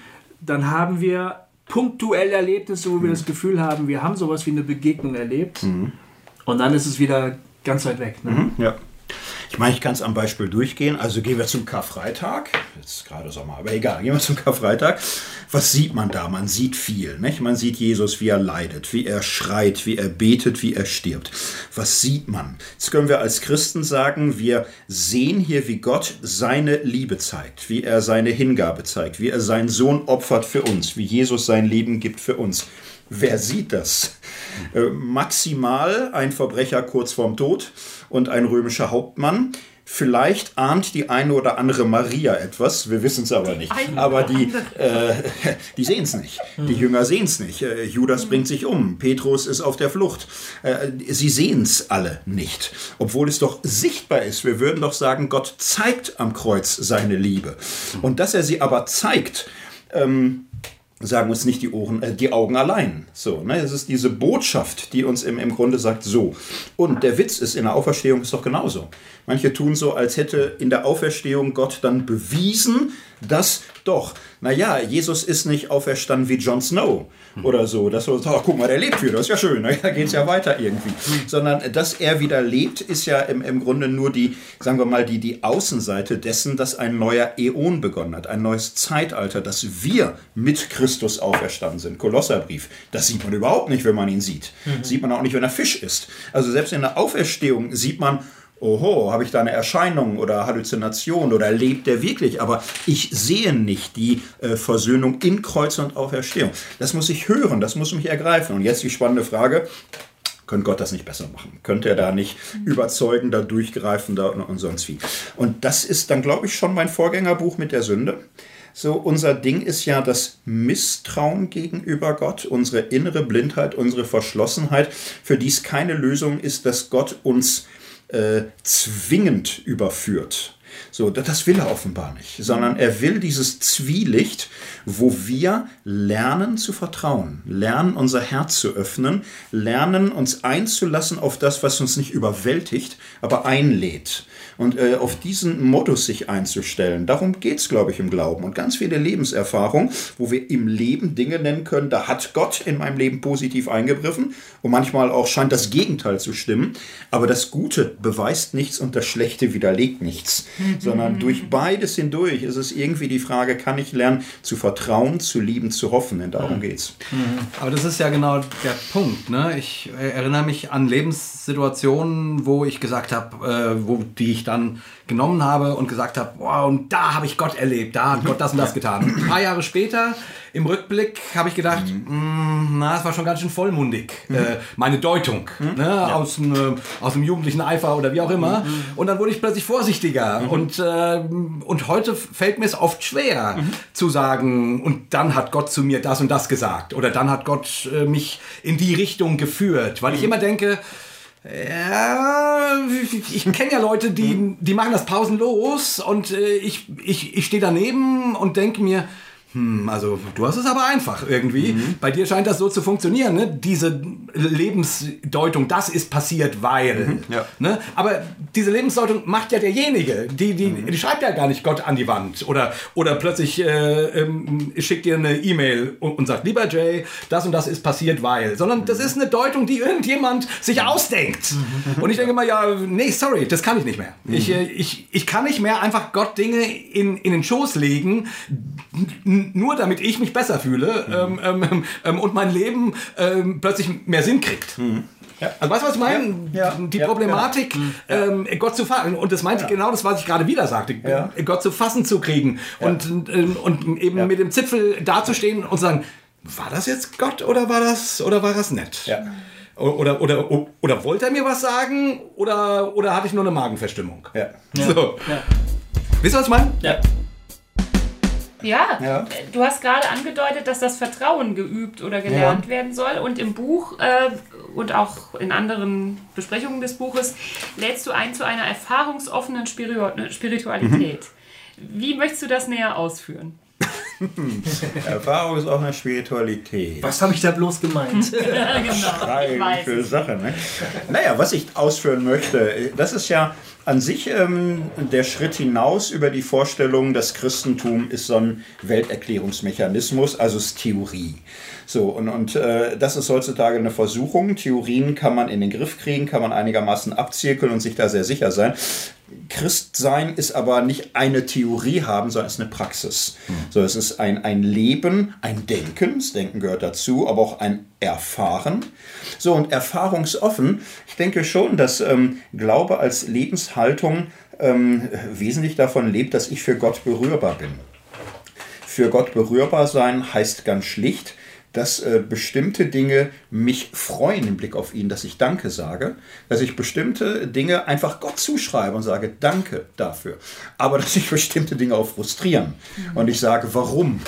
dann haben wir punktuelle Erlebnisse, wo wir mhm. das Gefühl haben, wir haben sowas wie eine Begegnung erlebt. Mhm. Und dann ist es wieder ganz weit weg. Ne? Mhm. Ja. Ich meine, ich kann es am Beispiel durchgehen. Also gehen wir zum Karfreitag. Jetzt ist gerade Sommer, aber egal. Gehen wir zum Karfreitag. Was sieht man da? Man sieht viel. Nicht? Man sieht Jesus, wie er leidet, wie er schreit, wie er betet, wie er stirbt. Was sieht man? Jetzt können wir als Christen sagen, wir sehen hier, wie Gott seine Liebe zeigt, wie er seine Hingabe zeigt, wie er seinen Sohn opfert für uns, wie Jesus sein Leben gibt für uns. Wer sieht das? Äh, maximal ein Verbrecher kurz vorm Tod und ein römischer Hauptmann. Vielleicht ahnt die eine oder andere Maria etwas, wir wissen es aber nicht. Aber die, äh, <laughs> die sehen es nicht. Die Jünger sehen es nicht. Äh, Judas bringt sich um, Petrus ist auf der Flucht. Äh, sie sehen es alle nicht. Obwohl es doch sichtbar ist. Wir würden doch sagen, Gott zeigt am Kreuz seine Liebe. Und dass er sie aber zeigt, ähm, sagen uns nicht die Ohren, äh, die Augen allein. So, ne? Es ist diese Botschaft, die uns im, im Grunde sagt, so. Und der Witz ist, in der Auferstehung ist doch genauso. Manche tun so, als hätte in der Auferstehung Gott dann bewiesen, dass doch, naja, Jesus ist nicht auferstanden wie Jon Snow oder so. Dass wir oh, guck mal, der lebt wieder, das ist ja schön, da geht es ja weiter irgendwie. Sondern, dass er wieder lebt, ist ja im, im Grunde nur die, sagen wir mal, die, die Außenseite dessen, dass ein neuer Äon begonnen hat, ein neues Zeitalter, dass wir mit Christus auferstanden sind. Kolosserbrief, das sieht man überhaupt nicht, wenn man ihn sieht. Mhm. Sieht man auch nicht, wenn er Fisch ist. Also selbst in der Auferstehung sieht man, oho, habe ich da eine Erscheinung oder Halluzination oder lebt der wirklich? Aber ich sehe nicht die äh, Versöhnung in Kreuz und Auferstehung. Das muss ich hören, das muss mich ergreifen. Und jetzt die spannende Frage. Könnte Gott das nicht besser machen? Könnte er da nicht überzeugender, durchgreifender und, und sonst wie? Und das ist dann, glaube ich, schon mein Vorgängerbuch mit der Sünde. So, unser Ding ist ja das Misstrauen gegenüber Gott, unsere innere Blindheit, unsere Verschlossenheit, für die es keine Lösung ist, dass Gott uns äh, zwingend überführt. So, das will er offenbar nicht, sondern er will dieses Zwielicht, wo wir lernen zu vertrauen, lernen unser Herz zu öffnen, lernen uns einzulassen auf das, was uns nicht überwältigt, aber einlädt und äh, auf diesen Modus sich einzustellen. Darum geht es, glaube ich, im Glauben. Und ganz viele Lebenserfahrungen, wo wir im Leben Dinge nennen können, da hat Gott in meinem Leben positiv eingegriffen und manchmal auch scheint das Gegenteil zu stimmen. Aber das Gute beweist nichts und das Schlechte widerlegt nichts. Sondern durch beides hindurch ist es irgendwie die Frage, kann ich lernen zu vertrauen, zu lieben, zu hoffen, denn darum mhm. geht's. Mhm. Aber das ist ja genau der Punkt. Ne? Ich erinnere mich an Lebenssituationen, wo ich gesagt habe, äh, wo die ich dann genommen habe und gesagt habe, wow, und da habe ich Gott erlebt, da hat Gott das und das getan. Ein paar Jahre später, im Rückblick, habe ich gedacht, mhm. mh, na, das war schon ganz schön vollmundig, mhm. äh, meine Deutung, mhm. ne, ja. aus, äh, aus dem jugendlichen Eifer oder wie auch immer. Mhm. Und dann wurde ich plötzlich vorsichtiger mhm. und, äh, und heute fällt mir es oft schwer mhm. zu sagen, und dann hat Gott zu mir das und das gesagt oder dann hat Gott äh, mich in die Richtung geführt, weil ich immer denke, ja, ich kenne ja Leute, die, die machen das pausenlos und äh, ich, ich, ich stehe daneben und denke mir, hm, also du hast es aber einfach irgendwie. Mhm. Bei dir scheint das so zu funktionieren, ne? diese Lebensdeutung, das ist passiert, weil. Mhm, ja. ne? Aber diese Lebensdeutung macht ja derjenige, die, die, mhm. die schreibt ja gar nicht Gott an die Wand oder, oder plötzlich äh, ähm, schickt dir eine E-Mail und, und, sagt, lieber Jay, das und das ist passiert, weil. Sondern das ist eine Deutung, die irgendjemand sich ausdenkt. Mhm. Und ich denke mal, ja, nee, sorry, das kann ich nicht mehr. Ich, mhm. äh, ich, ich kann nicht mehr einfach Gott Dinge in, in den Schoß legen, nur damit ich mich besser fühle mhm. ähm, ähm, ähm, und mein Leben ähm, plötzlich mehr Sinn kriegt. Mhm. Ja. Also weißt du, was ich meine? Ja, ja, die Problematik, ähm, Gott zu fassen. Und das meinte genau das, was ich gerade wieder sagte. Gott zu fassen zu kriegen. Und, ähm, und eben mit dem Zipfel dazustehen und sagen, war das jetzt Gott oder war das, oder war das nett? Oder, oder, oder, oder wollte er mir was sagen oder, oder hatte ich nur eine Magenverstimmung? Ja. So. Wisst ihr, was ich meine? Ja. Ja, ja, du hast gerade angedeutet, dass das Vertrauen geübt oder gelernt ja. werden soll. Und im Buch äh, und auch in anderen Besprechungen des Buches lädst du ein zu einer erfahrungsoffenen Spiritualität. Mhm. Wie möchtest du das näher ausführen? Erfahrung ist auch eine Spiritualität. Was habe ich da bloß gemeint? <laughs> ja, genau. für Sache, ne? Naja, was ich ausführen möchte, das ist ja an sich ähm, der Schritt hinaus über die Vorstellung, das Christentum ist so ein Welterklärungsmechanismus, also ist Theorie. So, und, und äh, das ist heutzutage eine Versuchung. Theorien kann man in den Griff kriegen, kann man einigermaßen abzirkeln und sich da sehr sicher sein. Christsein ist aber nicht eine Theorie haben, sondern es ist eine Praxis. Mhm. So, es ist ein, ein Leben, ein Denken, das Denken gehört dazu, aber auch ein Erfahren. So, und erfahrungsoffen, ich denke schon, dass ähm, Glaube als Lebenshaltung ähm, wesentlich davon lebt, dass ich für Gott berührbar bin. Für Gott berührbar sein heißt ganz schlicht, dass äh, bestimmte Dinge mich freuen im Blick auf ihn, dass ich Danke sage, dass ich bestimmte Dinge einfach Gott zuschreibe und sage Danke dafür. Aber dass sich bestimmte Dinge auch frustrieren mhm. und ich sage, warum?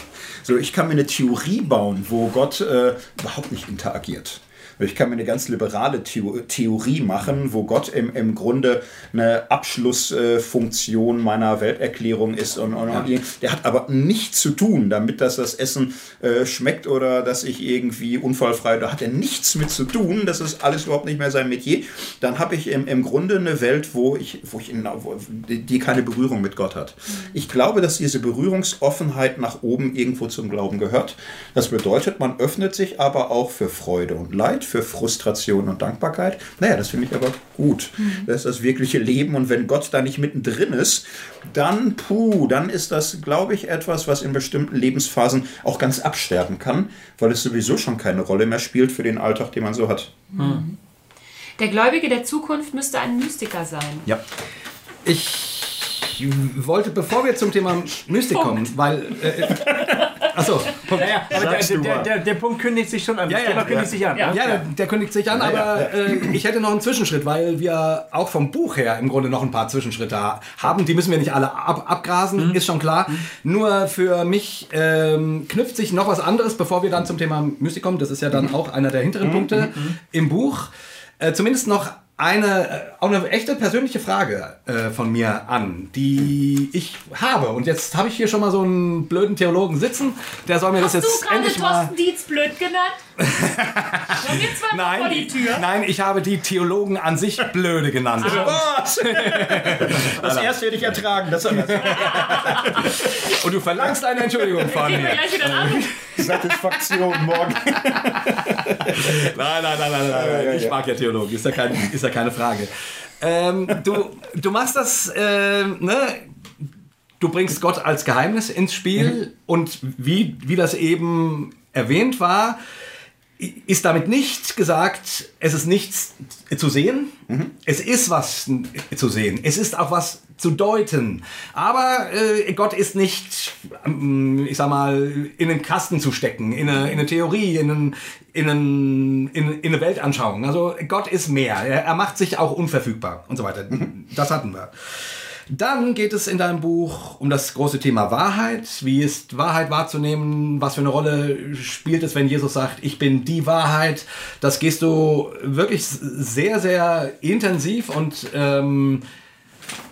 So, ich kann mir eine Theorie bauen, wo Gott äh, überhaupt nicht interagiert. Ich kann mir eine ganz liberale Theorie machen, wo Gott im, im Grunde eine Abschlussfunktion meiner Welterklärung ist. Und, und, ja. der hat aber nichts zu tun, damit dass das Essen äh, schmeckt oder dass ich irgendwie unfallfrei, da hat er nichts mit zu tun. Das ist alles überhaupt nicht mehr sein Metier. Dann habe ich im, im Grunde eine Welt, wo ich, wo ich in, wo, die keine Berührung mit Gott hat. Mhm. Ich glaube, dass diese Berührungsoffenheit nach oben irgendwo zum Glauben gehört. Das bedeutet, man öffnet sich aber auch für Freude und Leid, für Frustration und Dankbarkeit. Naja, das finde ich aber gut. Mhm. Das ist das wirkliche Leben. Und wenn Gott da nicht mittendrin ist, dann, puh, dann ist das, glaube ich, etwas, was in bestimmten Lebensphasen auch ganz absterben kann, weil es sowieso schon keine Rolle mehr spielt für den Alltag, den man so hat. Mhm. Der Gläubige der Zukunft müsste ein Mystiker sein. Ja. Ich wollte, bevor wir zum Thema Mystik kommen, weil. Äh <laughs> achso, Punkt. Ja, ja, aber der, der, der, der, Punkt kündigt sich schon an. Ja, ja, der kündigt sich an. Ja, ja, der kündigt sich an, aber äh, ich hätte noch einen Zwischenschritt, weil wir auch vom Buch her im Grunde noch ein paar Zwischenschritte haben. Die müssen wir nicht alle ab, abgrasen, mhm. ist schon klar. Mhm. Nur für mich ähm, knüpft sich noch was anderes, bevor wir dann zum Thema Mystik kommen. Das ist ja dann mhm. auch einer der hinteren mhm. Punkte mhm. im Buch. Äh, zumindest noch eine, äh, auch eine echte persönliche Frage äh, von mir an, die ich habe. Und jetzt habe ich hier schon mal so einen blöden Theologen sitzen, der soll mir Hast das jetzt du endlich mal... Thorsten Dietz blöd genannt? <laughs> nein, vor die Tür. nein, ich habe die Theologen an sich blöde genannt. <laughs> Was? das erste werde ich ertragen. Das <laughs> Und du verlangst eine Entschuldigung von mir. Satisfaktion morgen. Nein, nein, nein, nein, nein. Ich mag ja Theologen, ist ja, kein, ist ja keine Frage. Ähm, du, du machst das, äh, ne? Du bringst Gott als Geheimnis ins Spiel mhm. und wie, wie das eben erwähnt war, ist damit nicht gesagt, es ist nichts zu sehen. Mhm. Es ist was zu sehen. Es ist auch was zu deuten. Aber äh, Gott ist nicht, ähm, ich sag mal, in einen Kasten zu stecken, in eine, in eine Theorie, in, einen, in, einen, in, in, eine Weltanschauung. Also Gott ist mehr. Er, er macht sich auch unverfügbar und so weiter. Mhm. Das hatten wir. Dann geht es in deinem Buch um das große Thema Wahrheit. Wie ist Wahrheit wahrzunehmen? Was für eine Rolle spielt es, wenn Jesus sagt, ich bin die Wahrheit? Das gehst du wirklich sehr, sehr intensiv und ähm,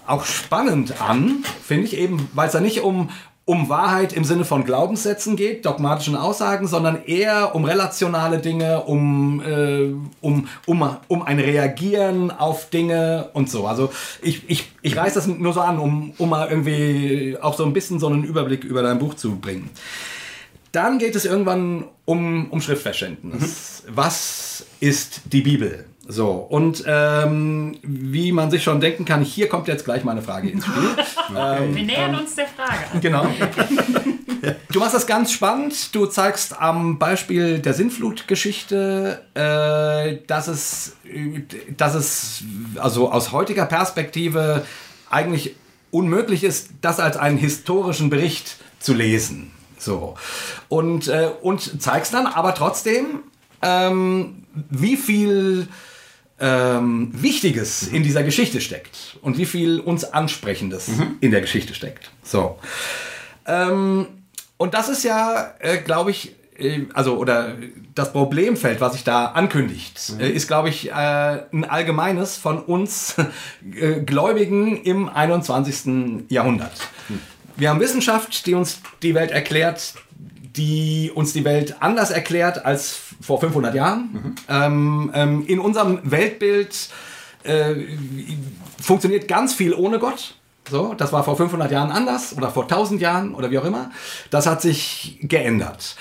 auch spannend an, finde ich eben, weil es da nicht um, um Wahrheit im Sinne von Glaubenssätzen geht, dogmatischen Aussagen, sondern eher um relationale Dinge, um, äh, um, um, um ein Reagieren auf Dinge und so. Also ich, ich, ich reiß das nur so an, um, um mal irgendwie auch so ein bisschen so einen Überblick über dein Buch zu bringen. Dann geht es irgendwann um, um Schriftverständnis. Mhm. Was ist die Bibel? So, und ähm, wie man sich schon denken kann, hier kommt jetzt gleich meine Frage ins Spiel. <laughs> ähm, Wir nähern ähm, uns der Frage. <laughs> Genau. Du machst das ganz spannend. Du zeigst am Beispiel der Sintflutgeschichte, äh, dass, es, dass es also aus heutiger Perspektive eigentlich unmöglich ist, das als einen historischen Bericht zu lesen. So. Und, äh, und zeigst dann aber trotzdem, ähm, wie viel ähm, Wichtiges in dieser Geschichte steckt und wie viel uns Ansprechendes mhm. in der Geschichte steckt. So. Ähm, und das ist ja, äh, glaube ich, äh, also oder das Problemfeld, was sich da ankündigt, mhm. Äh, ist, glaube ich, äh, ein allgemeines von uns <laughs> äh, Gläubigen im 21. Jahrhundert. Mhm. Wir haben Wissenschaft, die uns die Welt erklärt, die uns die Welt anders erklärt als vor 500 Jahren. Mhm. Ähm, ähm, in unserem Weltbild äh, funktioniert ganz viel ohne Gott. So, das war vor 500 Jahren anders oder vor 1000 Jahren oder wie auch immer. Das hat sich geändert.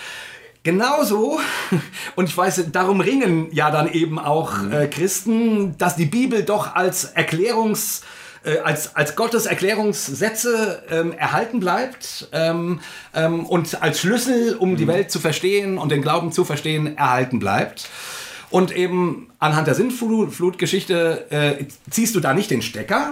Genauso, <laughs> und ich weiß, darum ringen ja dann eben auch äh, Christen, dass die Bibel doch als Erklärungs- äh, als, als Gottes Erklärungssätze ähm, erhalten bleibt ähm, ähm, und als Schlüssel, um die Welt zu verstehen und den Glauben zu verstehen, erhalten bleibt. Und eben anhand der Sintflutgeschichte äh, ziehst du da nicht den Stecker,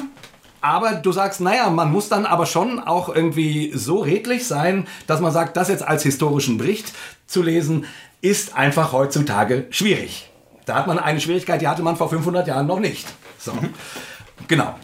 aber du sagst, naja, man muss dann aber schon auch irgendwie so redlich sein, dass man sagt, das jetzt als historischen Bericht zu lesen, ist einfach heutzutage schwierig. Da hat man eine Schwierigkeit, die hatte man vor 500 Jahren noch nicht. So, genau.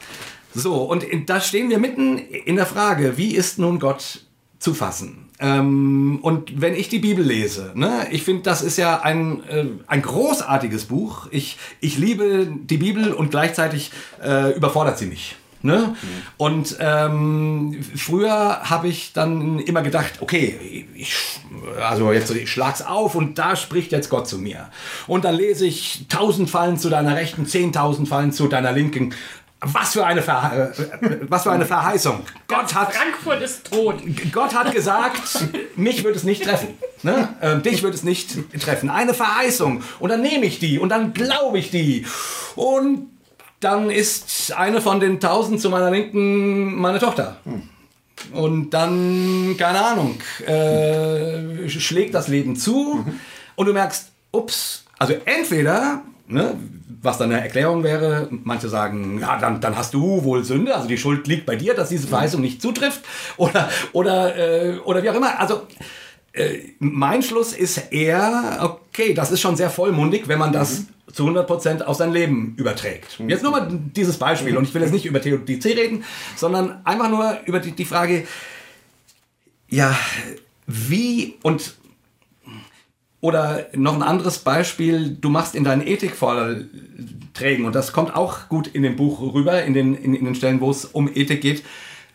So, und da stehen wir mitten in der Frage, wie ist nun Gott zu fassen? Ähm, und wenn ich die Bibel lese, ne, ich finde, das ist ja ein, äh, ein großartiges Buch. Ich, ich liebe die Bibel und gleichzeitig äh, überfordert sie mich. Ne? Mhm. Und ähm, früher habe ich dann immer gedacht, okay, ich, also jetzt ich schlag's auf und da spricht jetzt Gott zu mir. Und dann lese ich tausend Fallen zu deiner Rechten, zehntausend Fallen zu deiner Linken. Was für eine, Ver äh, was für eine Verheißung. Gott hat, Frankfurt ist tot. Gott hat gesagt, mich wird es nicht treffen. Ne? Ähm, dich wird es nicht treffen. Eine Verheißung. Und dann nehme ich die und dann glaube ich die. Und dann ist eine von den tausend zu meiner Linken meine Tochter. Hm. Und dann, keine Ahnung, äh, schlägt das Leben zu mhm. und du merkst, ups, also entweder Ne, was dann eine Erklärung wäre, manche sagen, ja, dann, dann hast du wohl Sünde, also die Schuld liegt bei dir, dass diese Verheißung nicht zutrifft oder, oder, äh, oder wie auch immer. Also äh, mein Schluss ist eher, okay, das ist schon sehr vollmundig, wenn man das mhm. zu 100% auf sein Leben überträgt. Jetzt nur mal dieses Beispiel und ich will jetzt nicht über Theodizee reden, sondern einfach nur über die, die Frage, ja, wie und oder noch ein anderes Beispiel, du machst in deinen Ethikvorträgen, und das kommt auch gut in dem Buch rüber, in den, in, in den Stellen, wo es um Ethik geht,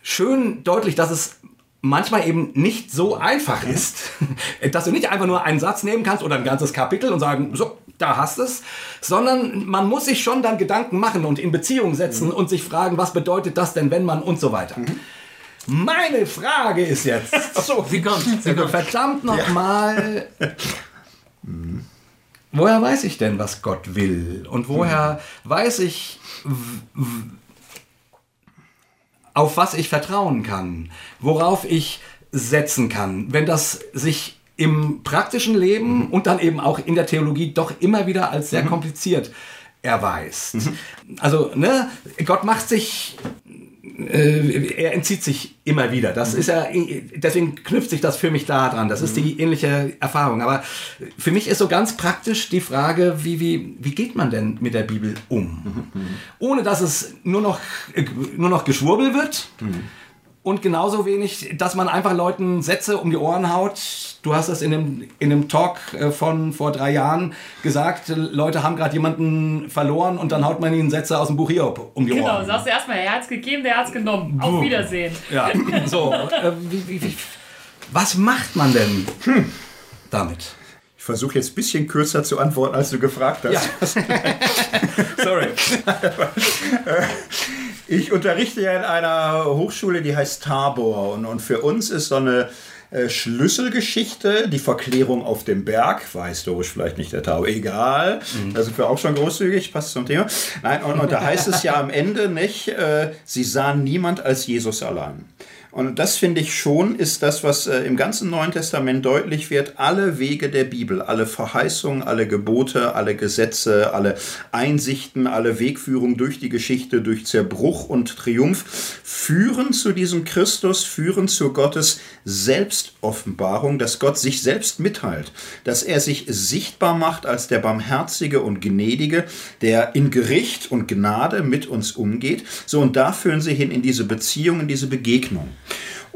schön deutlich, dass es manchmal eben nicht so einfach ist, <laughs> dass du nicht einfach nur einen Satz nehmen kannst oder ein ganzes Kapitel und sagen, so, da hast es, sondern man muss sich schon dann Gedanken machen und in Beziehung setzen mhm. und sich fragen, was bedeutet das denn, wenn man und so weiter. Mhm. Meine Frage ist jetzt, <laughs> so, wie kommt, verdammt nochmal, ja. <laughs> Woher weiß ich denn, was Gott will? Und woher mhm. weiß ich, auf was ich vertrauen kann? Worauf ich setzen kann? Wenn das sich im praktischen Leben mhm. und dann eben auch in der Theologie doch immer wieder als sehr mhm. kompliziert erweist. Mhm. Also, ne, Gott macht sich äh, er entzieht sich immer wieder. Das ist ja, deswegen knüpft sich das für mich da dran. Das ist die ähnliche Erfahrung. Aber für mich ist so ganz praktisch die Frage, wie, wie, wie geht man denn mit der Bibel um? Ohne dass es nur noch, nur noch Geschwurbel wird. Und genauso wenig, dass man einfach Leuten Sätze um die Ohren haut. Du hast es in dem, in dem Talk äh, von vor drei Jahren gesagt, Leute haben gerade jemanden verloren und dann haut man ihnen Sätze aus dem Buch Hiob um die genau, Ohren. Genau, sagst du erstmal, er hat es gegeben, der hat es genommen. Auf Wiedersehen. Ja, so. Äh, wie, wie, wie, was macht man denn hm. damit? Ich versuche jetzt ein bisschen kürzer zu antworten, als du gefragt hast. Ja. <laughs> Sorry. <laughs> Ich unterrichte ja in einer Hochschule, die heißt Tabor. Und, und für uns ist so eine äh, Schlüsselgeschichte, die Verklärung auf dem Berg, war historisch vielleicht nicht der Tabor, egal. Mhm. Da sind wir auch schon großzügig, passt zum Thema. Nein, und, und da heißt es ja am Ende nicht, äh, sie sahen niemand als Jesus allein. Und das finde ich schon, ist das, was äh, im ganzen Neuen Testament deutlich wird. Alle Wege der Bibel, alle Verheißungen, alle Gebote, alle Gesetze, alle Einsichten, alle Wegführung durch die Geschichte, durch Zerbruch und Triumph führen zu diesem Christus, führen zu Gottes Selbstoffenbarung, dass Gott sich selbst mitteilt, dass er sich sichtbar macht als der Barmherzige und Gnädige, der in Gericht und Gnade mit uns umgeht. So, und da führen sie hin in diese Beziehung, in diese Begegnung.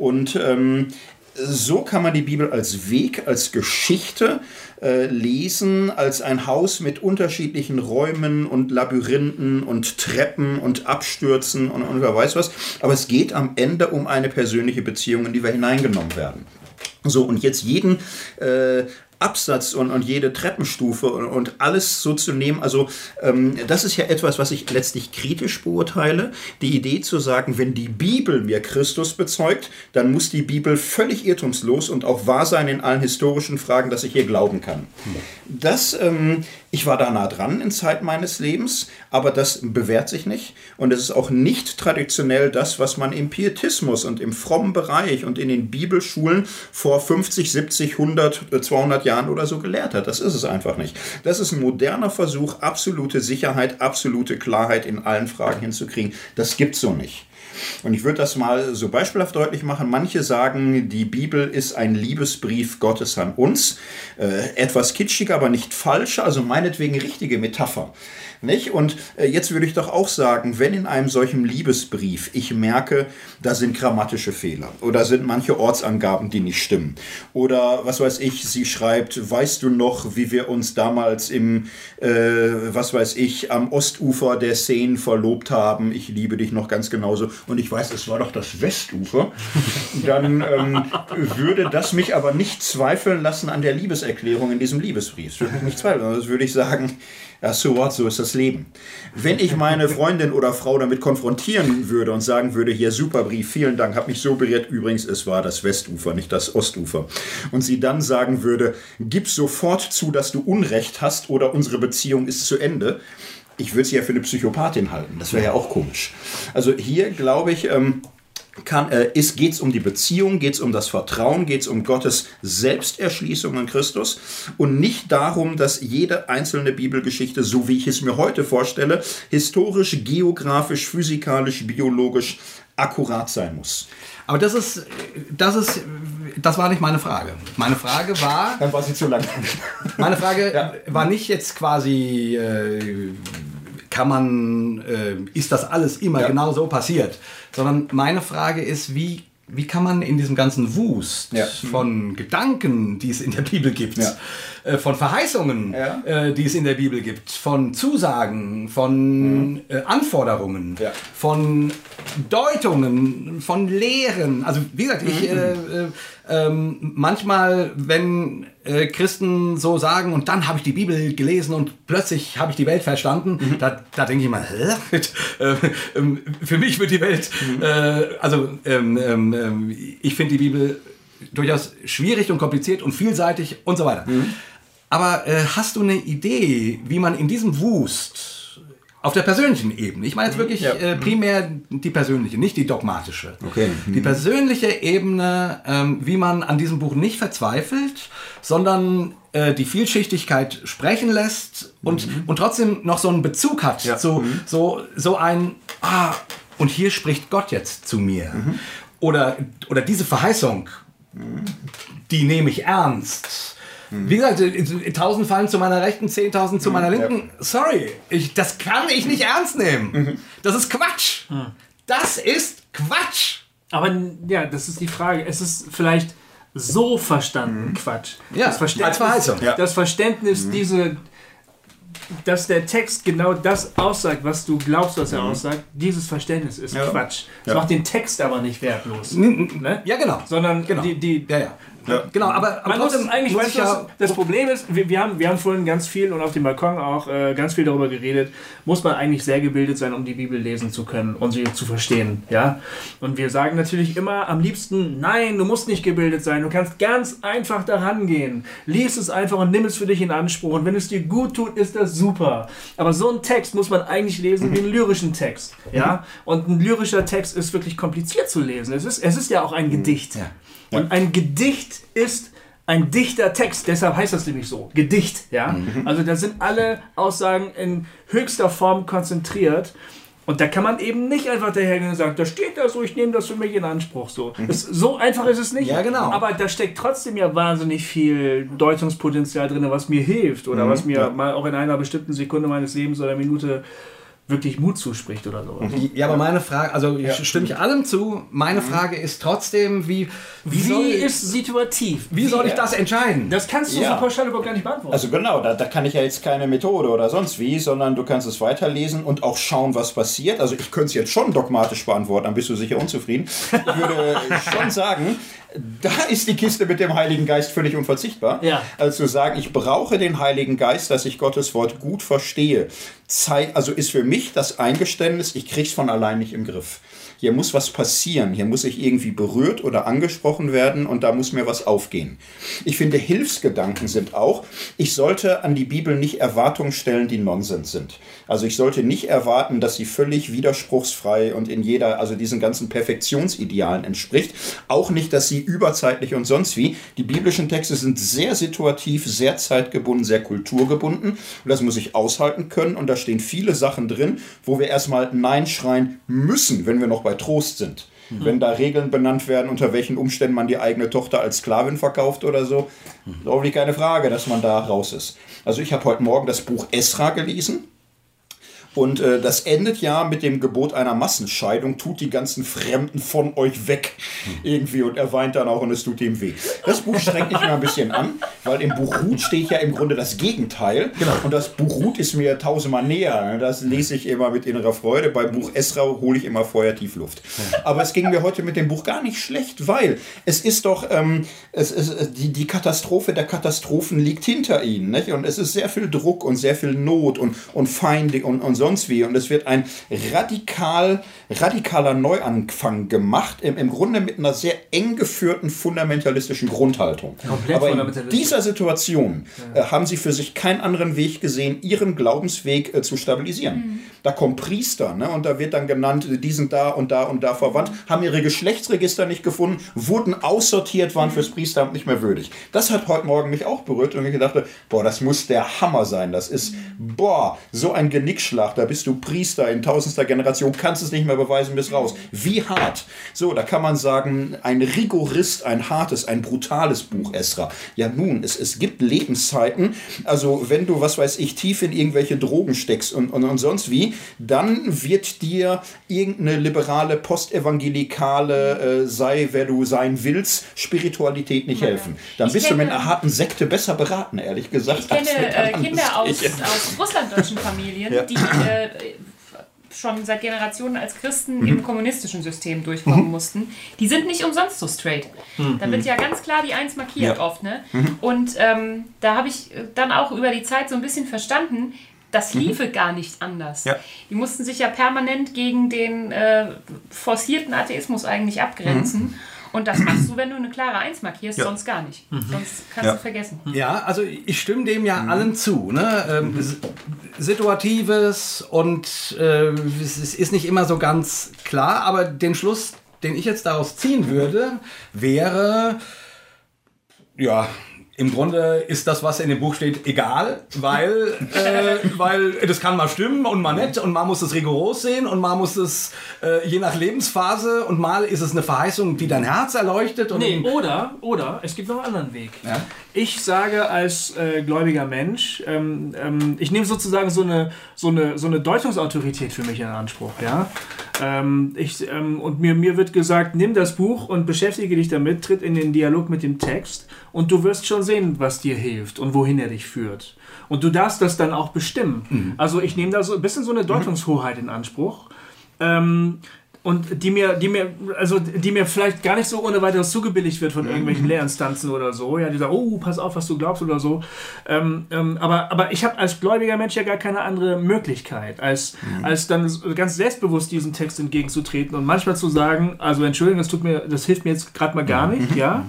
Und ähm, so kann man die Bibel als Weg, als Geschichte äh, lesen, als ein Haus mit unterschiedlichen Räumen und Labyrinthen und Treppen und Abstürzen und, und wer weiß was. Aber es geht am Ende um eine persönliche Beziehung, in die wir hineingenommen werden. So, und jetzt jeden äh, Absatz und, und jede Treppenstufe und, und alles so zu nehmen. Also ähm, das ist ja etwas, was ich letztlich kritisch beurteile. Die Idee zu sagen, wenn die Bibel mir Christus bezeugt, dann muss die Bibel völlig irrtumslos und auch wahr sein in allen historischen Fragen, dass ich hier glauben kann. Das, ähm, ich war da nah dran in Zeit meines Lebens, aber das bewährt sich nicht. Und es ist auch nicht traditionell das, was man im Pietismus und im frommen Bereich und in den Bibelschulen vor 50, 70, 100, 200 Jahren oder so gelehrt hat. Das ist es einfach nicht. Das ist ein moderner Versuch, absolute Sicherheit, absolute Klarheit in allen Fragen hinzukriegen. Das gibt's so nicht. Und ich würde das mal so beispielhaft deutlich machen. Manche sagen, die Bibel ist ein Liebesbrief Gottes an uns. Äh, etwas kitschiger, aber nicht falsch, also meinetwegen richtige Metapher. Nicht? Und äh, jetzt würde ich doch auch sagen, wenn in einem solchen Liebesbrief ich merke, da sind grammatische Fehler oder sind manche Ortsangaben, die nicht stimmen oder was weiß ich, sie schreibt, weißt du noch, wie wir uns damals im, äh, was weiß ich, am Ostufer der Seine verlobt haben, ich liebe dich noch ganz genauso und ich weiß, es war doch das Westufer, <laughs> dann ähm, würde das mich aber nicht zweifeln lassen an der Liebeserklärung in diesem Liebesbrief. Das würde mich nicht zweifeln, das würde ich sagen, ja, so what, so ist das Leben. Wenn ich meine Freundin oder Frau damit konfrontieren würde und sagen würde, hier super Brief, vielen Dank, hat mich so berührt, übrigens, es war das Westufer, nicht das Ostufer. Und sie dann sagen würde, gib sofort zu, dass du Unrecht hast oder unsere Beziehung ist zu Ende. Ich würde sie ja für eine Psychopathin halten. Das wäre ja auch komisch. Also hier glaube ich, ähm, kann, äh, geht es um die Beziehung, geht es um das Vertrauen, geht es um Gottes Selbsterschließung in Christus und nicht darum, dass jede einzelne Bibelgeschichte, so wie ich es mir heute vorstelle, historisch, geografisch, physikalisch, biologisch akkurat sein muss. Aber das ist, das ist, das war nicht meine Frage. Meine Frage war. Dann war sie zu lang. Meine Frage ja. war nicht jetzt quasi. Äh, kann man, äh, ist das alles immer ja. genau so passiert? Sondern meine Frage ist, wie, wie kann man in diesem ganzen Wust ja. von Gedanken, die es in der Bibel gibt, ja. Äh, von Verheißungen, äh, die es in der Bibel gibt, von Zusagen, von mhm. Äh, Anforderungen, von Deutungen, von Lehren, also wie gesagt, ich mhm. Äh, äh, ähm, manchmal, wenn Christen so sagen, und dann habe ich die Bibel gelesen und plötzlich habe ich die Welt verstanden, mhm. da, da denke ich mal, hä? <laughs> äh, ähm, für mich wird die Welt, mhm. also ähm, ähm, ähm ich finde die Bibel durchaus schwierig und kompliziert und vielseitig und so weiter. Mhm. Aber äh, hast du eine Idee, wie man in diesem Wust auf der persönlichen Ebene. Ich meine jetzt mhm. wirklich ja. äh, primär die persönliche, nicht die dogmatische. Okay. Mhm. Die persönliche Ebene, ähm, wie man an diesem Buch nicht verzweifelt, sondern äh, die Vielschichtigkeit sprechen lässt und, mhm. und trotzdem noch so einen Bezug hat. Ja. So, mhm. so, so ein, ah, und hier spricht Gott jetzt zu mir. Mhm. Oder, oder diese Verheißung, mhm. die nehme ich ernst Mhm. Wie gesagt, tausend fallen zu meiner Rechten, 10.000 zu meiner Linken. Ja. Sorry, ich, das kann ich nicht ernst nehmen. Mhm. Das ist Quatsch. Mhm. Das ist Quatsch. Aber ja, das ist die Frage. Es ist vielleicht so verstanden mhm. Quatsch. Ja, das Verständnis, als Verheißung. Das Verständnis, mhm. diese, dass der Text genau das aussagt, was du glaubst, was er mhm. aussagt, dieses Verständnis ist ja. Quatsch. Das ja. macht den Text aber nicht wertlos. Ne? Ja, genau. Sondern genau. die, die ja, ja. Genau, aber, aber trotzdem eigentlich, weißt du, ja das Problem ist, wir, wir, haben, wir haben vorhin ganz viel und auf dem Balkon auch äh, ganz viel darüber geredet, muss man eigentlich sehr gebildet sein, um die Bibel lesen zu können und sie zu verstehen, ja? Und wir sagen natürlich immer am liebsten, nein, du musst nicht gebildet sein, du kannst ganz einfach daran gehen. Lies es einfach und nimm es für dich in Anspruch und wenn es dir gut tut, ist das super. Aber so einen Text muss man eigentlich lesen wie einen lyrischen Text, ja? Und ein lyrischer Text ist wirklich kompliziert zu lesen. Es ist, es ist ja auch ein Gedicht. Ja. Und ein Gedicht ist ein dichter Text, deshalb heißt das nämlich so, Gedicht, ja. Mhm. Also da sind alle Aussagen in höchster Form konzentriert. Und da kann man eben nicht einfach dahergehen und sagen, da steht da so, ich nehme das für mich in Anspruch. So, mhm. das, so einfach ist es nicht. Ja, genau. Aber da steckt trotzdem ja wahnsinnig viel Deutungspotenzial drin, was mir hilft oder mhm. was mir ja. mal auch in einer bestimmten Sekunde meines Lebens oder Minute wirklich Mut zuspricht oder so. Ja, aber meine Frage, also ja. stimme ich allem zu. Meine mhm. Frage ist trotzdem, wie wie, wie soll, ist situativ? Wie, wie soll ich das entscheiden? Das kannst du ja. so pauschal überhaupt gar nicht beantworten. Also genau, da, da kann ich ja jetzt keine Methode oder sonst wie, sondern du kannst es weiterlesen und auch schauen, was passiert. Also ich könnte es jetzt schon dogmatisch beantworten, dann bist du sicher unzufrieden. Ich würde <laughs> schon sagen, da ist die Kiste mit dem Heiligen Geist völlig unverzichtbar. Ja. Also zu sagen, ich brauche den Heiligen Geist, dass ich Gottes Wort gut verstehe. Zeit, also ist für mich das Eingeständnis, ich krieg's von allein nicht im Griff. Hier muss was passieren, hier muss ich irgendwie berührt oder angesprochen werden und da muss mir was aufgehen. Ich finde, Hilfsgedanken sind auch, ich sollte an die Bibel nicht Erwartungen stellen, die Nonsens sind. Also ich sollte nicht erwarten, dass sie völlig widerspruchsfrei und in jeder, also diesen ganzen Perfektionsidealen entspricht. Auch nicht, dass sie überzeitlich und sonst wie. Die biblischen Texte sind sehr situativ, sehr zeitgebunden, sehr kulturgebunden. Und das muss ich aushalten können. Und da stehen viele Sachen drin, wo wir erstmal Nein schreien müssen, wenn wir noch bei Trost sind. Wenn da Regeln benannt werden, unter welchen Umständen man die eigene Tochter als Sklavin verkauft oder so, glaube ich keine Frage, dass man da raus ist. Also ich habe heute Morgen das Buch Esra gelesen. Und äh, das endet ja mit dem Gebot einer Massenscheidung, tut die ganzen Fremden von euch weg. Irgendwie. Und er weint dann auch und es tut ihm weh. Das Buch strengt mich mal ein bisschen an, weil im Buch Ruth steht ja im Grunde das Gegenteil. Und das Buch Ruth ist mir tausendmal näher. Das lese ich immer mit innerer Freude. Beim Buch Esra hole ich immer vorher Tiefluft. Aber es ging mir heute mit dem Buch gar nicht schlecht, weil es ist doch, ähm, es ist, die, die Katastrophe der Katastrophen liegt hinter ihnen. Nicht? Und es ist sehr viel Druck und sehr viel Not und, und Feinde und, und sonst wie. Und es wird ein radikal, radikaler Neuanfang gemacht, im, im Grunde mit einer sehr eng geführten fundamentalistischen Grundhaltung. Komplett Aber in dieser Situation äh, haben sie für sich keinen anderen Weg gesehen, ihren Glaubensweg äh, zu stabilisieren. Da kommen Priester ne, und da wird dann genannt, die sind da und da und da verwandt, haben ihre Geschlechtsregister nicht gefunden, wurden aussortiert, waren fürs Priesteramt nicht mehr würdig. Das hat heute Morgen mich auch berührt und ich dachte, boah, das muss der Hammer sein. Das ist, boah, so ein Genickschlag. Da bist du Priester in tausendster Generation, kannst es nicht mehr beweisen, bist raus. Wie hart. So, da kann man sagen, ein Rigorist, ein hartes, ein brutales Buch, Esra. Ja, nun, es, es gibt Lebenszeiten. Also, wenn du, was weiß ich, tief in irgendwelche Drogen steckst und, und, und sonst wie, dann wird dir irgendeine liberale, postevangelikale, äh, sei wer du sein willst, Spiritualität nicht helfen. Dann Ich bist du mit kenne- einer harten Sekte besser beraten, ehrlich gesagt. Ich kenne äh, Kinder aus, aus russlanddeutschen Familien, Ja. die äh, schon seit Generationen als Christen Mhm. im kommunistischen System durchkommen mussten. Die sind nicht umsonst so straight. Da wird ja ganz klar die Eins markiert Mhm. Ja. Mhm. oft. Ne? Und ähm, da habe ich dann auch über die Zeit so ein bisschen verstanden, das liefe gar nicht anders. Mhm. Ja. Die mussten sich ja permanent gegen den äh, forcierten Atheismus eigentlich abgrenzen. Und das machst du, wenn du eine klare Eins markierst, Mhm. Ja. sonst gar nicht. Sonst kannst Ja. du vergessen. Ja, also ich stimme dem ja allen zu. Ne? Ähm, s- Situatives und äh, es ist nicht immer so ganz klar, aber den Schluss, den ich jetzt daraus ziehen würde, wäre, ja, im Grunde ist das, was in dem Buch steht, egal, weil, äh, weil das kann mal stimmen und mal nicht und mal muss es rigoros sehen und mal muss es äh, je nach Lebensphase und mal ist es eine Verheißung, die dein Herz erleuchtet. Und Nee, oder, oder, es gibt noch einen anderen Weg. Ja? Ich sage als äh, gläubiger Mensch, ähm, ähm, ich nehme sozusagen so eine, so, eine, so eine Deutungsautorität für mich in Anspruch. Ja? Ähm, ich, ähm, und mir, mir wird gesagt, nimm das Buch und beschäftige dich damit, tritt in den Dialog mit dem Text und du wirst schon sehen, was dir hilft und wohin er dich führt. Und du darfst das dann auch bestimmen. Also ich nehme da so ein bisschen so eine Deutungshoheit in Anspruch. Und die mir, die mir, also die mir vielleicht gar nicht so ohne weiteres zugebilligt wird von irgendwelchen Lehrinstanzen oder so, ja, die sagen, oh, pass auf, was du glaubst oder so. Ähm, ähm, aber, aber ich habe als gläubiger Mensch ja gar keine andere Möglichkeit, als, als dann ganz selbstbewusst diesem Text entgegenzutreten und manchmal zu sagen, also Entschuldigung, das tut mir, das hilft mir jetzt gerade mal gar nicht, ja.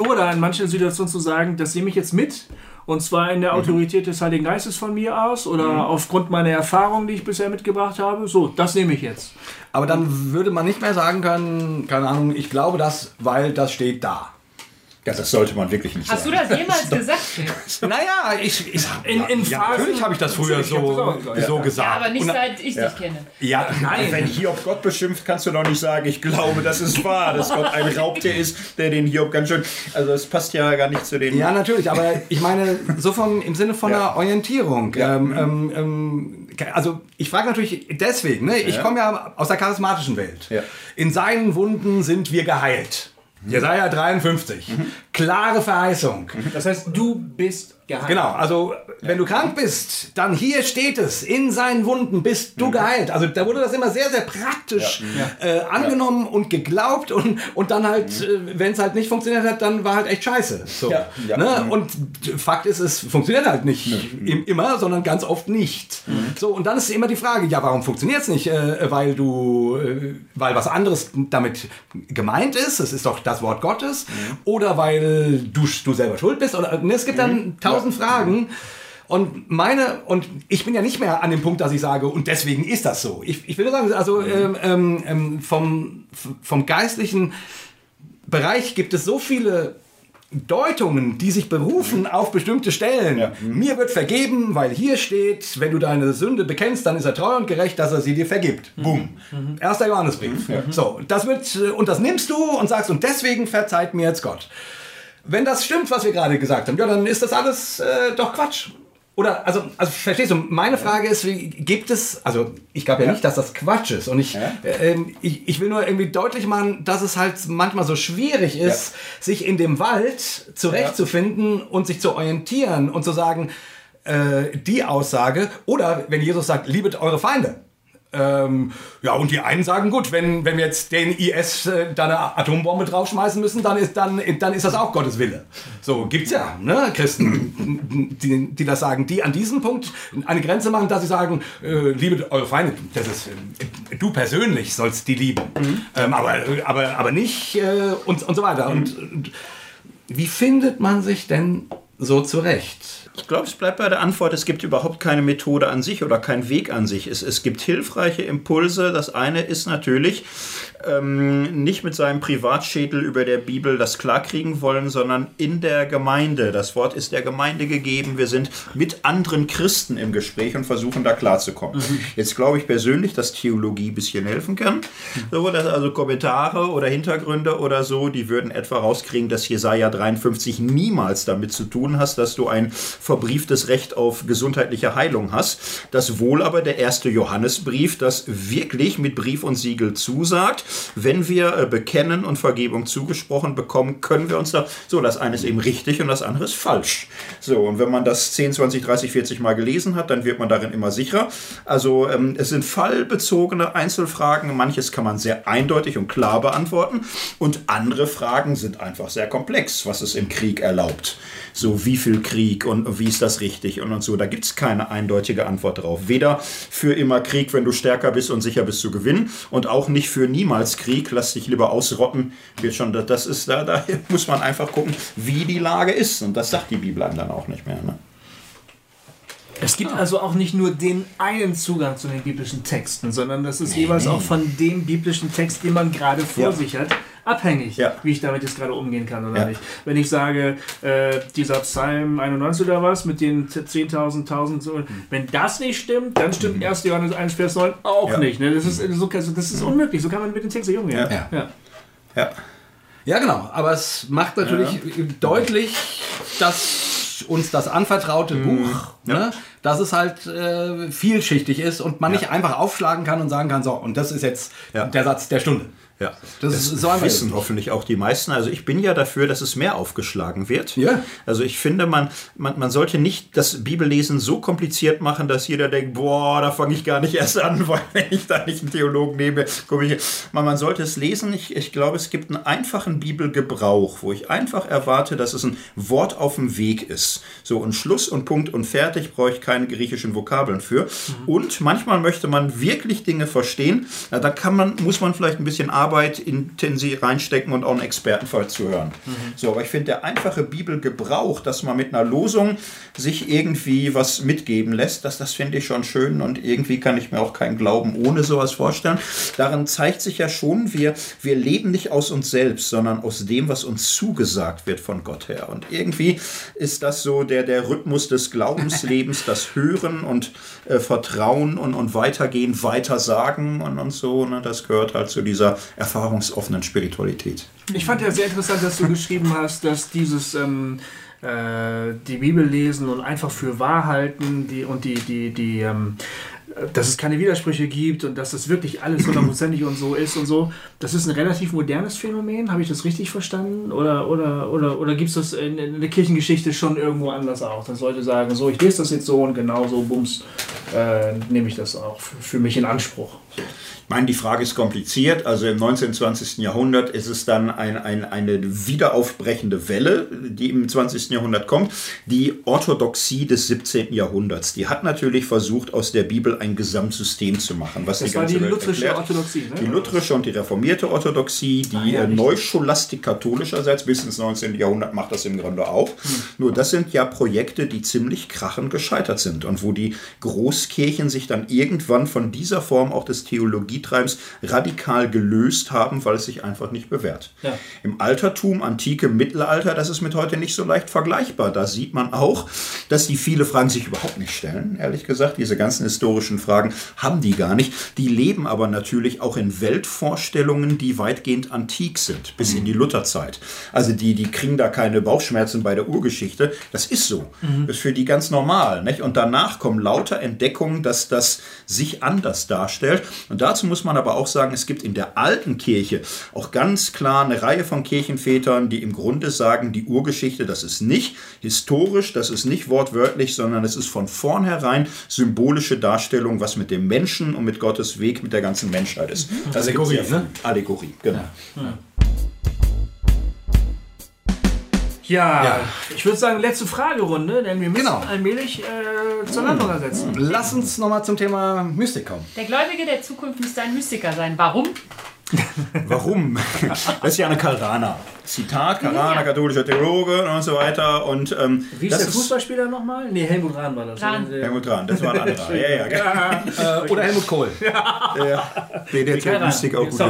Oder in manchen Situationen zu sagen, das nehme ich jetzt mit und zwar in der Autorität des Heiligen Geistes von mir aus oder aufgrund meiner Erfahrungen, die ich bisher mitgebracht habe. So, das nehme ich jetzt. Aber dann würde man nicht mehr sagen können, keine Ahnung, ich glaube das, weil das steht da. Ja, das sollte man wirklich nicht Hast du sagen. das jemals <laughs> gesagt? Phil? Naja, ich, ich In, in ja, Phasen- natürlich habe ich das früher das so, so ja. gesagt. Ja, aber nicht seit ich Ja. dich kenne. ja, Nein, wenn Hiob Gott beschimpft, kannst du doch nicht sagen, ich glaube, das ist wahr, dass Gott ein Raubtier ist, der den Hiob ganz schön. Also, es passt ja gar nicht zu den. Ja, natürlich, aber ich meine, so vom, im Sinne von Ja. einer Orientierung. Ja. Ähm, ähm, ähm, also ich frage natürlich deswegen, ne? ich Ja. komme ja aus der charismatischen Welt. Ja. In seinen Wunden sind wir geheilt. Jesaja 53. klare Verheißung. Das heißt, du bist geheilt. Genau, also wenn du krank bist, dann hier steht es, in seinen Wunden bist du geheilt. Also da wurde das immer sehr, sehr praktisch Äh, angenommen und geglaubt und, und dann halt, äh, wenn es halt nicht funktioniert hat, dann war halt echt scheiße. So, Ja, ja. Ne? Und Fakt ist, es funktioniert halt nicht im, immer, sondern ganz oft nicht. So, und dann ist immer die Frage, ja, warum funktioniert es nicht? Äh, weil du, äh, weil was anderes damit gemeint ist, es ist doch das Wort Gottes, oder weil du, du selber schuld bist, oder ne, es gibt dann tausend Fragen. Und meine, und ich bin ja nicht mehr an dem Punkt, dass ich sage, und deswegen ist das so. Ich, ich will nur sagen, also ähm, ähm, ähm, vom, vom geistlichen Bereich gibt es so viele Deutungen, die sich berufen auf bestimmte Stellen. Mir wird vergeben, weil hier steht, wenn du deine Sünde bekennst, dann ist er treu und gerecht, dass er sie dir vergibt. Boom. Erster Johannesbrief. So, das wird, äh, und das nimmst du und sagst, und deswegen verzeiht mir jetzt Gott. Wenn das stimmt, was wir gerade gesagt haben, ja, dann ist das alles äh, doch Quatsch. Oder, also, also verstehst du, meine Frage ist, wie, gibt es, also ich glaube ja, nicht, dass das Quatsch ist. Und ich, äh, ähm, ich, ich will nur irgendwie deutlich machen, dass es halt manchmal so schwierig ist, sich in dem Wald zurechtzufinden und sich zu orientieren und zu sagen, äh, die Aussage, oder wenn Jesus sagt, liebet eure Feinde. Ähm, ja, und die einen sagen, gut, wenn, wenn wir jetzt den IS äh, da eine Atombombe draufschmeißen müssen, dann ist, dann, dann ist das auch Gottes Wille. So, gibt's ja, ne, Christen, die, die das sagen, die an diesem Punkt eine Grenze machen, dass sie sagen, äh, liebe eure Feinde, das ist, äh, du persönlich sollst die lieben, ähm, aber, aber, aber nicht äh, und, und so weiter. Und, und wie findet man sich denn so zurecht? Ich glaube, es bleibt bei der Antwort, es gibt überhaupt keine Methode an sich oder keinen Weg an sich. Es, es gibt hilfreiche Impulse. Das eine ist natürlich, ähm, nicht mit seinem Privatschädel über der Bibel das klarkriegen wollen, sondern in der Gemeinde. Das Wort ist der Gemeinde gegeben. Wir sind mit anderen Christen im Gespräch und versuchen da klarzukommen. Jetzt glaube ich persönlich, dass Theologie ein bisschen helfen kann. So, dass also Kommentare oder Hintergründe oder so, die würden etwa rauskriegen, dass Jesaja 53 niemals damit zu tun hast, dass du ein verbrieftes Recht auf gesundheitliche Heilung hast. Das wohl aber der erste Johannesbrief, das wirklich mit Brief und Siegel zusagt, wenn wir äh, bekennen und Vergebung zugesprochen bekommen, können wir uns da, so, das eine ist eben richtig und das andere ist falsch. So, und wenn man das 10, 20, 30, 40 Mal gelesen hat, dann wird man darin immer sicherer. Also, ähm, es sind fallbezogene Einzelfragen. Manches kann man sehr eindeutig und klar beantworten und andere Fragen sind einfach sehr komplex, was es im Krieg erlaubt. So, wie viel Krieg und wie ist das richtig und, und so. Da gibt es keine eindeutige Antwort drauf. Weder für immer Krieg, wenn du stärker bist und sicher bist zu gewinnen und auch nicht für niemals Krieg, lass dich lieber ausrotten. Wird schon, das ist, da, da <laughs> muss man einfach gucken, wie die Lage ist. Und das sagt die Bibel einem dann auch nicht mehr. Ne? Es gibt also auch nicht nur den einen Zugang zu den biblischen Texten, sondern das ist jeweils auch von dem biblischen Text, den man gerade vor Ja. sich hat, abhängig, Ja. wie ich damit jetzt gerade umgehen kann oder Ja. nicht. Wenn ich sage, äh, dieser Psalm 91 oder was mit den 10.000, 1000, so, wenn das nicht stimmt, dann stimmt 1. Johannes 1, Vers 9 auch Ja. nicht. Ne? Das, ist, so, also das ist unmöglich, so kann man mit dem Text nicht umgehen. Ja. Ja. Ja. Ja, genau. Aber es macht natürlich deutlich, dass uns das anvertraute Buch, ne, dass es halt äh, vielschichtig ist und man nicht einfach aufschlagen kann und sagen kann, so, und das ist jetzt Ja. der Satz der Stunde. Ja, Das das, ist so wissen hoffentlich auch die meisten. Also ich bin ja dafür, dass es mehr aufgeschlagen wird. Ja. Also ich finde, man, man, man sollte nicht das Bibellesen so kompliziert machen, dass jeder denkt, boah, da fange ich gar nicht erst an, <laughs> weil wenn ich da nicht einen Theologen nehme, komme ich. Man, man sollte es lesen. Ich, ich glaube, es gibt einen einfachen Bibelgebrauch, wo ich einfach erwarte, dass es ein Wort auf dem Weg ist. So und Schluss und Punkt und fertig brauche ich keine griechischen Vokabeln für. Und manchmal möchte man wirklich Dinge verstehen. Na, da kann man, muss man vielleicht ein bisschen Arbeit intensiv reinstecken und auch einen Expertenfall zu hören. So, aber ich finde, der einfache Bibelgebrauch, dass man mit einer Losung sich irgendwie was mitgeben lässt, das, das finde ich schon schön und irgendwie kann ich mir auch keinen Glauben ohne sowas vorstellen. Darin zeigt sich ja schon, wir, wir leben nicht aus uns selbst, sondern aus dem, was uns zugesagt wird von Gott her. Und irgendwie ist das so der, der Rhythmus des Glaubenslebens, das Hören und äh, Vertrauen und, und Weitergehen, Weitersagen und, und so. Ne? Das gehört halt zu dieser erfahrungsoffenen Spiritualität. Ich fand ja sehr interessant, dass du geschrieben hast, dass dieses ähm, äh, die Bibel lesen und einfach für wahr halten die, und die, die, die ähm, dass es keine Widersprüche gibt und dass das wirklich alles hundertprozentig und so ist und so. Das ist ein relativ modernes Phänomen, habe ich das richtig verstanden? Oder, oder, oder, oder gibt es das in, in, der Kirchengeschichte schon irgendwo anders auch, dass Leute sagen, so, ich lese das jetzt so und genau so, bums, äh, nehme ich das auch für, für mich in Anspruch. So. Ich meine, die Frage ist kompliziert. Also im 19. und 20. Jahrhundert ist es dann ein, ein, eine wiederaufbrechende Welle, die im 20. Jahrhundert kommt. Die Orthodoxie des 17. Jahrhunderts. Die hat natürlich versucht, aus der Bibel ein Gesamtsystem zu machen. Was das die war ganze die Welt lutherische erklärt. Orthodoxie. Ne? Die lutherische und die reformierte Orthodoxie, die Ah, ja, äh, richtig. Neuscholastik katholischerseits bis ins 19. Jahrhundert macht das im Grunde auch. Hm. Nur das sind ja Projekte, die ziemlich krachend gescheitert sind und wo die Großkirchen sich dann irgendwann von dieser Form auch des Theologietreibens radikal gelöst haben, weil es sich einfach nicht bewährt. Ja. Im Altertum, Antike, Mittelalter, das ist mit heute nicht so leicht vergleichbar. Da sieht man auch, dass die viele Fragen sich überhaupt nicht stellen, ehrlich gesagt. Diese ganzen historischen Fragen haben die gar nicht. Die leben aber natürlich auch in Weltvorstellungen, die weitgehend antik sind, bis in die Lutherzeit. Also die, die kriegen da keine Bauchschmerzen bei der Urgeschichte. Das ist so. Das ist für die ganz normal. Nicht? Und danach kommen lauter Entdeckungen, dass das sich anders darstellt. Und dazu muss man aber auch sagen, es gibt in der alten Kirche auch ganz klar eine Reihe von Kirchenvätern, die im Grunde sagen, die Urgeschichte, das ist nicht historisch, das ist nicht wortwörtlich, sondern es ist von vornherein symbolische Darstellung, was mit dem Menschen und mit Gottes Weg, mit der ganzen Menschheit ist. Das gibt's Allegorie, ne? Allegorie, genau. Ja, Ja. Ich würde sagen, letzte Fragerunde, denn wir müssen Genau. allmählich äh, zur Landung ersetzen. Lass uns nochmal zum Thema Mystik kommen. Der Gläubige der Zukunft müsste ein Mystiker sein. Warum? <laughs> Warum? Das ist ja eine Karana. Zitat, Karana, Ja. katholischer Theologe und so weiter. Und, ähm, Wie ist das der Fußballspieler nochmal? Nee, Helmut Rahn war das. Rahn. Helmut Rahn, das war ein anderer. Ja, ja. Äh, oder Helmut Kohl. Nee, der Keiner. Mystik auch gut.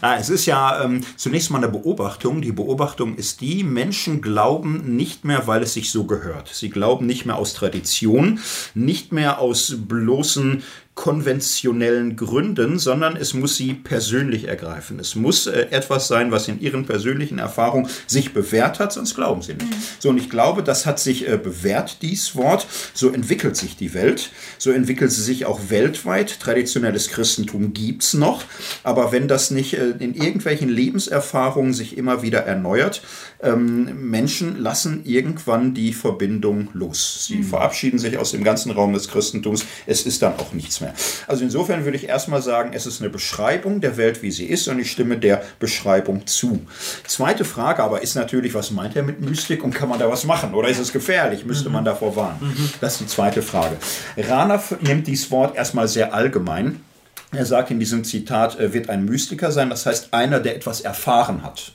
Ah, es ist ja ähm, zunächst mal eine Beobachtung. Die Beobachtung ist die, Menschen glauben nicht mehr, weil es sich so gehört. Sie glauben nicht mehr aus Tradition, nicht mehr aus bloßen konventionellen Gründen, sondern es muss sie persönlich ergreifen. Es muss äh, etwas sein, was in ihren persönlichen Erfahrungen sich bewährt hat, sonst glauben sie nicht. So, und ich glaube, das hat sich äh, bewährt, dies Wort. So entwickelt sich die Welt. So entwickelt sie sich auch weltweit. Traditionelles Christentum gibt's noch. Aber wenn das nicht äh, in irgendwelchen Lebenserfahrungen sich immer wieder erneuert, ähm, Menschen lassen irgendwann die Verbindung los. Sie verabschieden sich aus dem ganzen Raum des Christentums. Es ist dann auch nichts mehr. Also insofern würde ich erstmal sagen, es ist eine Beschreibung der Welt, wie sie ist, und ich stimme der Beschreibung zu. Zweite Frage aber ist natürlich, was meint er mit Mystik und kann man da was machen? Oder ist es gefährlich? Müsste man davor warnen? Das ist die zweite Frage. Rana nimmt dieses Wort erstmal sehr allgemein. Er sagt in diesem Zitat, er wird ein Mystiker sein, das heißt einer, der etwas erfahren hat.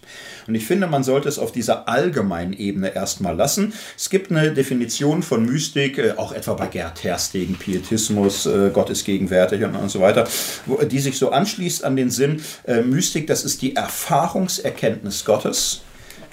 Und ich finde, man sollte es auf dieser allgemeinen Ebene erstmal lassen. Es gibt eine Definition von Mystik, äh, auch etwa bei Gerd Terstegen, Pietismus, äh, Gott ist gegenwärtig und, und so weiter, die sich so anschließt an den Sinn, äh, Mystik, das ist die Erfahrungserkenntnis Gottes.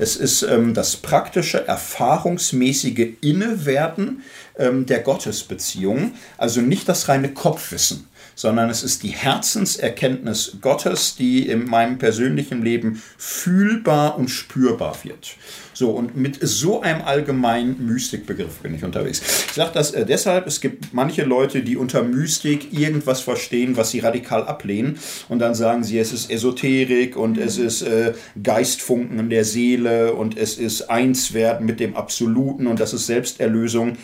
Es ist ähm, das praktische, erfahrungsmäßige Innewerden ähm, der Gottesbeziehung, also nicht das reine Kopfwissen, sondern es ist die Herzenserkenntnis Gottes, die in meinem persönlichen Leben fühlbar und spürbar wird. So, und mit so einem allgemeinen Mystikbegriff bin ich unterwegs. Ich sage das äh, deshalb, es gibt manche Leute, die unter Mystik irgendwas verstehen, was sie radikal ablehnen. Und dann sagen sie, es ist Esoterik und es ist äh, Geistfunken in der Seele und es ist Einswerden mit dem Absoluten und das ist Selbsterlösung.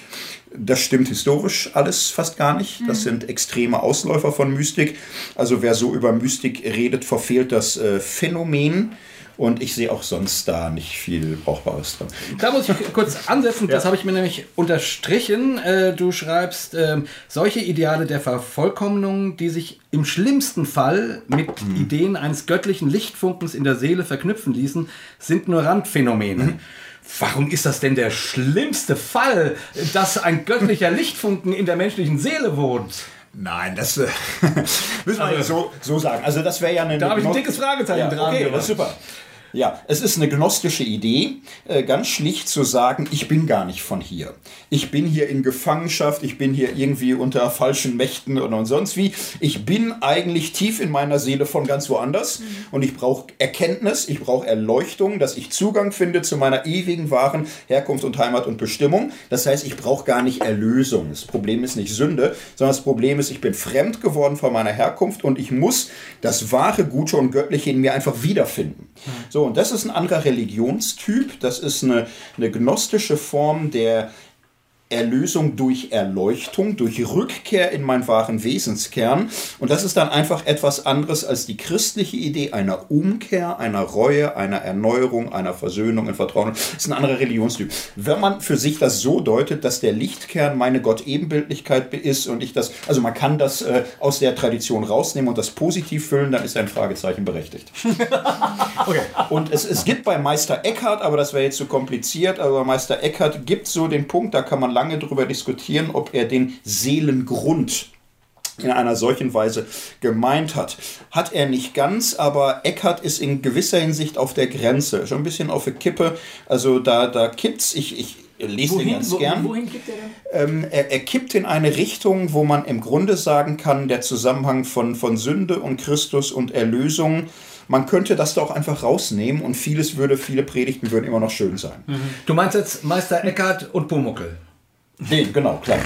Das stimmt historisch alles fast gar nicht. Das sind extreme Ausläufer von Mystik. Also wer so über Mystik redet, verfehlt das äh, Phänomen. Und ich sehe auch sonst da nicht viel Brauchbares drin. Da muss ich kurz ansetzen, das Ja. habe ich mir nämlich unterstrichen. Äh, Du schreibst, ähm, solche Ideale der Vervollkommnung, die sich im schlimmsten Fall mit Ideen eines göttlichen Lichtfunkens in der Seele verknüpfen ließen, sind nur Randphänomene. Warum ist das denn der schlimmste Fall, dass ein göttlicher Lichtfunken in der menschlichen Seele wohnt? Nein, das äh, <laughs> müssen wir so, so sagen. Also das wäre ja eine... Da habe ich ein dickes Fragezeichen ja, dran Okay, das ist super. Ja, es ist eine gnostische Idee, äh, ganz schlicht zu sagen, ich bin gar nicht von hier. Ich bin hier in Gefangenschaft, ich bin hier irgendwie unter falschen Mächten und sonst wie. Ich bin eigentlich tief in meiner Seele von ganz woanders und ich brauche Erkenntnis, ich brauche Erleuchtung, dass ich Zugang finde zu meiner ewigen, wahren Herkunft und Heimat und Bestimmung. Das heißt, ich brauche gar nicht Erlösung. Das Problem ist nicht Sünde, sondern das Problem ist, ich bin fremd geworden von meiner Herkunft und ich muss das wahre, gute und göttliche in mir einfach wiederfinden. So, und das ist ein anderer Religionstyp. Das ist eine, eine gnostische Form der Erlösung durch Erleuchtung, durch Rückkehr in meinen wahren Wesenskern. Und das ist dann einfach etwas anderes als die christliche Idee einer Umkehr, einer Reue, einer Erneuerung, einer Versöhnung, ein Vertrauen. Das ist ein anderer Religionstyp. Wenn man für sich das so deutet, dass der Lichtkern meine Gott-Ebenbildlichkeit ist und ich das, also man kann das äh, aus der Tradition rausnehmen und das positiv füllen, dann ist ein Fragezeichen berechtigt. <laughs> okay. Und es, es gibt bei Meister Eckhart, aber das wäre jetzt zu kompliziert, aber bei Meister Eckhart gibt so den Punkt, da kann man lange darüber diskutieren, ob er den Seelengrund in einer solchen Weise gemeint hat. Hat er nicht ganz, aber Eckhart ist in gewisser Hinsicht auf der Grenze, schon ein bisschen auf der Kippe. Also da, da kippt's. Ich, ich lese Wohin, den ganz wo, gern. wohin kippt er denn? Ähm, er, er kippt in eine Richtung, wo man im Grunde sagen kann, der Zusammenhang von, von Sünde und Christus und Erlösung, man könnte das da auch einfach rausnehmen und vieles würde, viele Predigten würden immer noch schön sein. Du meinst jetzt Meister Eckert und Pumuckel. Den, genau, klar.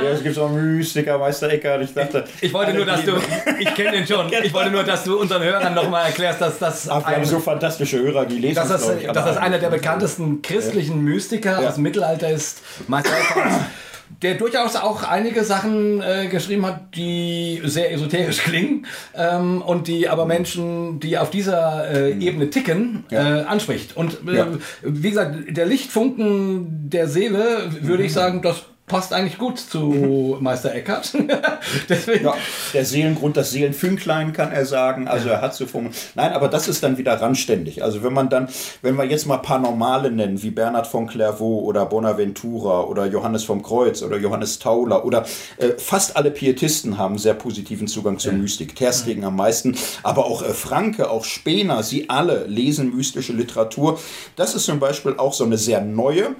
Nee, es gibt so einen Mystiker, Meister Eckert. Ich dachte, Ich wollte nur, dass du, <laughs> ich kenne den schon, <laughs> ich wollte nur, dass du unseren Hörern nochmal erklärst, dass das, Ach, wir haben ein, so fantastische Hörer, die lesen dass das, dass das ein. einer der bekanntesten christlichen Mystiker Ja. aus dem Mittelalter ist, Meister <laughs> Eckert. Der durchaus auch einige Sachen äh, geschrieben hat, die sehr esoterisch <laughs> klingen ähm, und die aber Menschen, die auf dieser äh, Ebene ticken, Mhm. Ja. äh, anspricht. Und äh, Ja. wie gesagt, der Lichtfunken der Seele, würde Mhm. ich sagen, das passt eigentlich gut zu Meister Eckert. <laughs> Deswegen, Ja, der Seelengrund, das Seelenfünklein kann er sagen. Also er hat so Formen. Nein, aber das ist dann wieder randständig. Also wenn man dann, wenn wir jetzt mal ein paar Normale nennen, wie Bernhard von Clairvaux oder Bonaventura oder Johannes vom Kreuz oder Johannes Tauler oder äh, fast alle Pietisten haben sehr positiven Zugang zur Mystik. Terstegen am meisten, aber auch äh, Franke, auch Spener, sie alle lesen mystische Literatur. Das ist zum Beispiel auch so eine sehr neue,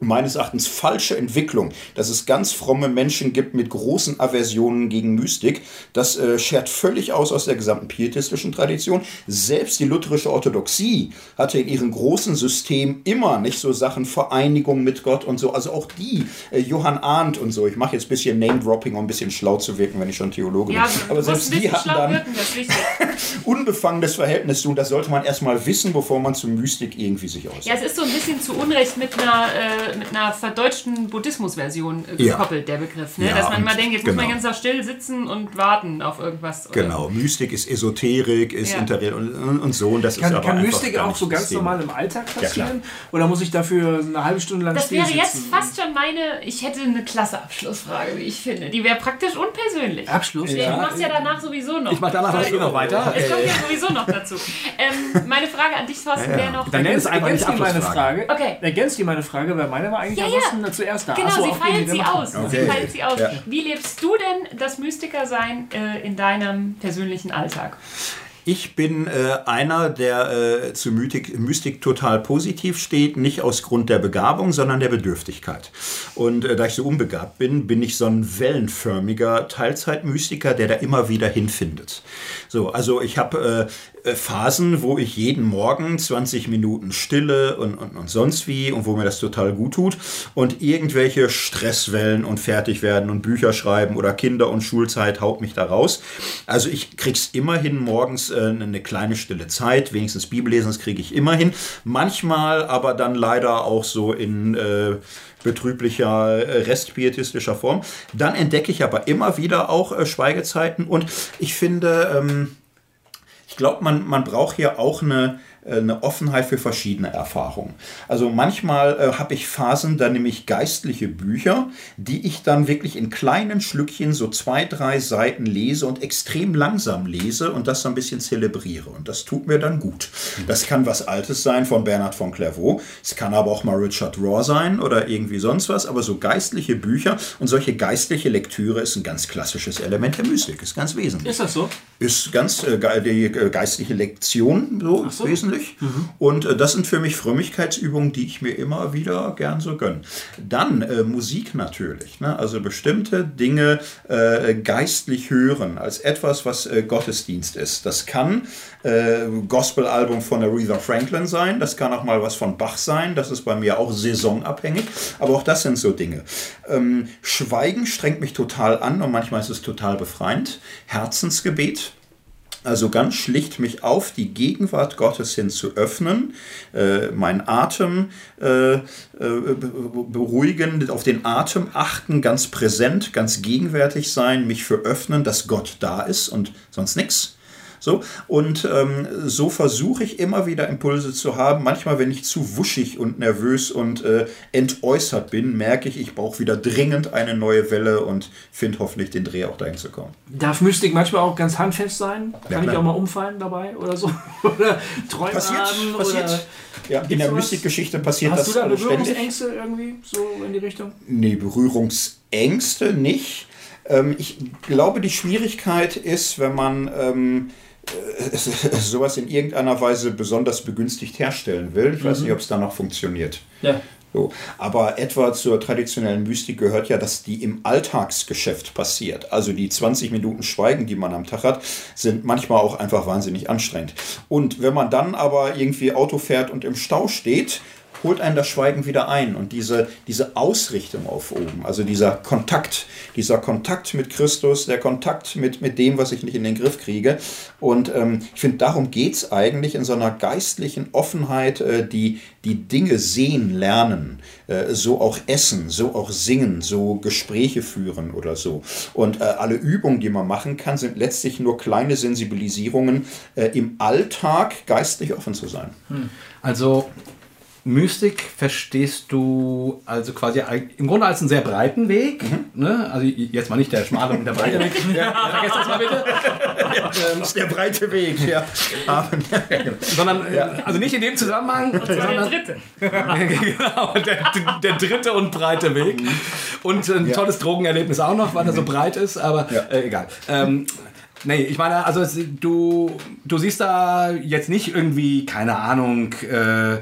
meines Erachtens falsche Entwicklung, dass es ganz fromme Menschen gibt mit großen Aversionen gegen Mystik. Das äh, schert völlig aus aus der gesamten pietistischen Tradition. Selbst die lutherische Orthodoxie hatte in ihrem großen System immer nicht so Sachen Vereinigung mit Gott und so. Also auch die, äh, Johann Arndt und so. Ich mache jetzt ein bisschen Name-Dropping, um ein bisschen schlau zu wirken, wenn ich schon Theologe Ja, bin. Aber selbst die hatten dann wirken, <laughs> unbefangenes Verhältnis zu. Und das sollte man erstmal wissen, bevor man zu Mystik irgendwie sich aussieht. Ja, es ist so ein bisschen zu Unrecht mit einer, äh, mit einer verdeutschten Buddhismus-Version äh, Ja. gekoppelt, der Begriff. Ne? Ja, Dass man mal denkt, jetzt muss man genau. ganz auch still sitzen und warten auf irgendwas. Oder Genau, Mystik ist Esoterik, ist Ja. Internet und, und, und so. Und das ist Kann, aber kann Mystik auch so ganz Thema. normal im Alltag passieren? Oder muss ich dafür eine halbe Stunde lang Das still wäre jetzt fast schon meine, ich hätte eine klasse Abschlussfrage, wie ich finde. Die wäre praktisch unpersönlich. Abschluss? Ja, du machst ja danach sowieso noch. ich mache danach Weil- eh noch weiter. Es kommt ja sowieso noch dazu. Ähm, meine Frage an dich, Thorsten, wäre noch. Dann nenn es Ergänzt, einfach nicht Abschlussfrage. Frage. Okay. Ergänzt die meine Frage, weil meine war eigentlich Ja, ansonsten ja. zuerst da. Genau, Ach so, sie feilt sie aus. Sie Okay. feilt sie aus. Ja. Wie lebst du denn das Mystikersein äh, in deinem persönlichen Alltag? Ich bin äh, einer, der äh, zu Mystik, Mystik total positiv steht, nicht aus Grund der Begabung, sondern der Bedürftigkeit. Und äh, da ich so unbegabt bin, bin ich so ein wellenförmiger Teilzeitmystiker, der da immer wieder hinfindet. So, also ich habe äh, Phasen, wo ich jeden Morgen 20 Minuten Stille und, und, und sonst wie und wo mir das total gut tut und irgendwelche Stresswellen und fertig werden und Bücher schreiben oder Kinder- und Schulzeit haut mich da raus. Also ich krieg's immerhin morgens äh, eine kleine stille Zeit, wenigstens Bibellesen, das kriege ich immerhin. Manchmal aber dann leider auch so in äh, betrüblicher, äh, restpietistischer Form. Dann entdecke ich aber immer wieder auch äh, Schweigezeiten und ich finde, ähm, glaube, man, man braucht hier auch eine, eine Offenheit für verschiedene Erfahrungen. Also manchmal äh, habe ich Phasen, da nehme ich geistliche Bücher, die ich dann wirklich in kleinen Schlückchen so zwei, drei Seiten lese und extrem langsam lese und das so ein bisschen zelebriere. Und das tut mir dann gut. Das kann was Altes sein von Bernhard von Clairvaux. Es kann aber auch mal Richard Raw sein oder irgendwie sonst was. Aber so geistliche Bücher und solche geistliche Lektüre ist ein ganz klassisches Element der Mystik. Ist ganz wesentlich Ist das so? ist ganz äh, die äh, geistliche Lektion so, so. wesentlich. Natürlich. Und äh, das sind für mich Frömmigkeitsübungen, die ich mir immer wieder gern so gönne. Dann äh, Musik natürlich. Ne? Also bestimmte Dinge äh, geistlich hören als etwas, was äh, Gottesdienst ist. Das kann äh, Gospelalbum von Aretha Franklin sein, das kann auch mal was von Bach sein, das ist bei mir auch saisonabhängig, aber auch das sind so Dinge. Ähm, Schweigen strengt mich total an und manchmal ist es total befreiend. Herzensgebet, also ganz schlicht mich auf die Gegenwart Gottes hin zu öffnen, äh, meinen Atem äh, äh, beruhigen, auf den Atem achten, ganz präsent, ganz gegenwärtig sein, mich für öffnen, dass Gott da ist und sonst nichts. So, und ähm, so versuche ich immer wieder Impulse zu haben. Manchmal, wenn ich zu wuschig und nervös und äh, entäußert bin, merke ich, ich brauche wieder dringend eine neue Welle und finde hoffentlich den Dreh auch dahin zu kommen. Darf Mystik manchmal auch ganz handfest sein? Kann klar. ich auch mal umfallen dabei oder so? <laughs> oder Träume Passiert, passiert. Oder Ja, in der? Mystikgeschichte passiert hast das du da alles ständig. Berührungsängste irgendwie so in die Richtung? Nee, Berührungsängste nicht. Ähm, ich glaube, die Schwierigkeit ist, wenn man ähm, äh, sowas in irgendeiner Weise besonders begünstigt herstellen will. Ich weiß nicht, ob es da noch funktioniert. Ja. So. Aber etwa zur traditionellen Mystik gehört ja, dass die im Alltagsgeschäft passiert. Also die 20 Minuten Schweigen, die man am Tag hat, sind manchmal auch einfach wahnsinnig anstrengend. Und wenn man dann aber irgendwie Auto fährt und im Stau steht, holt einen das Schweigen wieder ein und diese, diese Ausrichtung auf oben, also dieser Kontakt, dieser Kontakt mit Christus, der Kontakt mit, mit dem, was ich nicht in den Griff kriege. Und ähm, ich finde, darum geht es eigentlich in so einer geistlichen Offenheit, äh, die, die Dinge sehen, lernen, äh, so auch essen, so auch singen, so Gespräche führen oder so. Und äh, alle Übungen, die man machen kann, sind letztlich nur kleine Sensibilisierungen, äh, im Alltag geistlich offen zu sein. Also Mystik verstehst du also quasi im Grunde als einen sehr breiten Weg. Ne? Also jetzt mal nicht der schmale und der breite Weg. Ja, vergesst das mal bitte. Das ist der breite Weg, ja. Sondern, äh, also nicht in dem Zusammenhang, Der sondern dritte. <laughs> genau, der, der dritte und breite Weg. Und ein tolles Drogenerlebnis auch noch, weil er so breit ist, aber Ja. äh, egal. Ähm, nee, ich meine, also es- du, du siehst da jetzt nicht irgendwie, keine Ahnung, äh,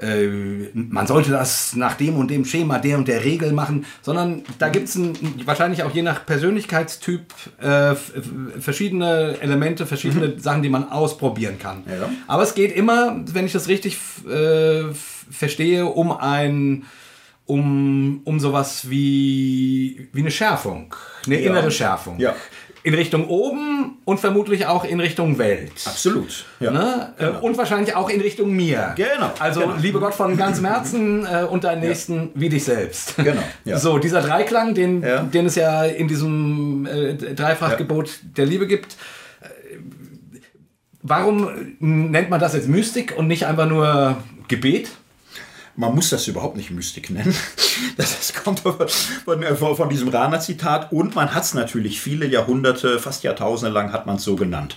äh, man sollte das nach dem und dem Schema, der und der Regel machen, sondern da gibt es wahrscheinlich auch je nach Persönlichkeitstyp äh, verschiedene Elemente, verschiedene Sachen, die man ausprobieren kann. Ja. Aber es geht immer, wenn ich das richtig äh, verstehe, um ein um, um sowas wie, wie eine Schärfung, eine Ja. innere Schärfung. Ja. In Richtung oben und vermutlich auch in Richtung Welt. Absolut. Ja. Ne? Äh, Und wahrscheinlich auch in Richtung mir. Genau, Also, genau. liebe Gott von ganzem Herzen äh, und deinen Nächsten wie dich selbst. Genau. So, dieser Dreiklang, den, den es ja in diesem äh, Dreifachgebot der Liebe gibt. Äh, Warum nennt man das jetzt Mystik und nicht einfach nur Gebet? Man muss das überhaupt nicht Mystik nennen. <laughs> Das, kommt von, von, von diesem Rana-Zitat und man hat es natürlich viele Jahrhunderte, fast Jahrtausende lang hat man es so genannt.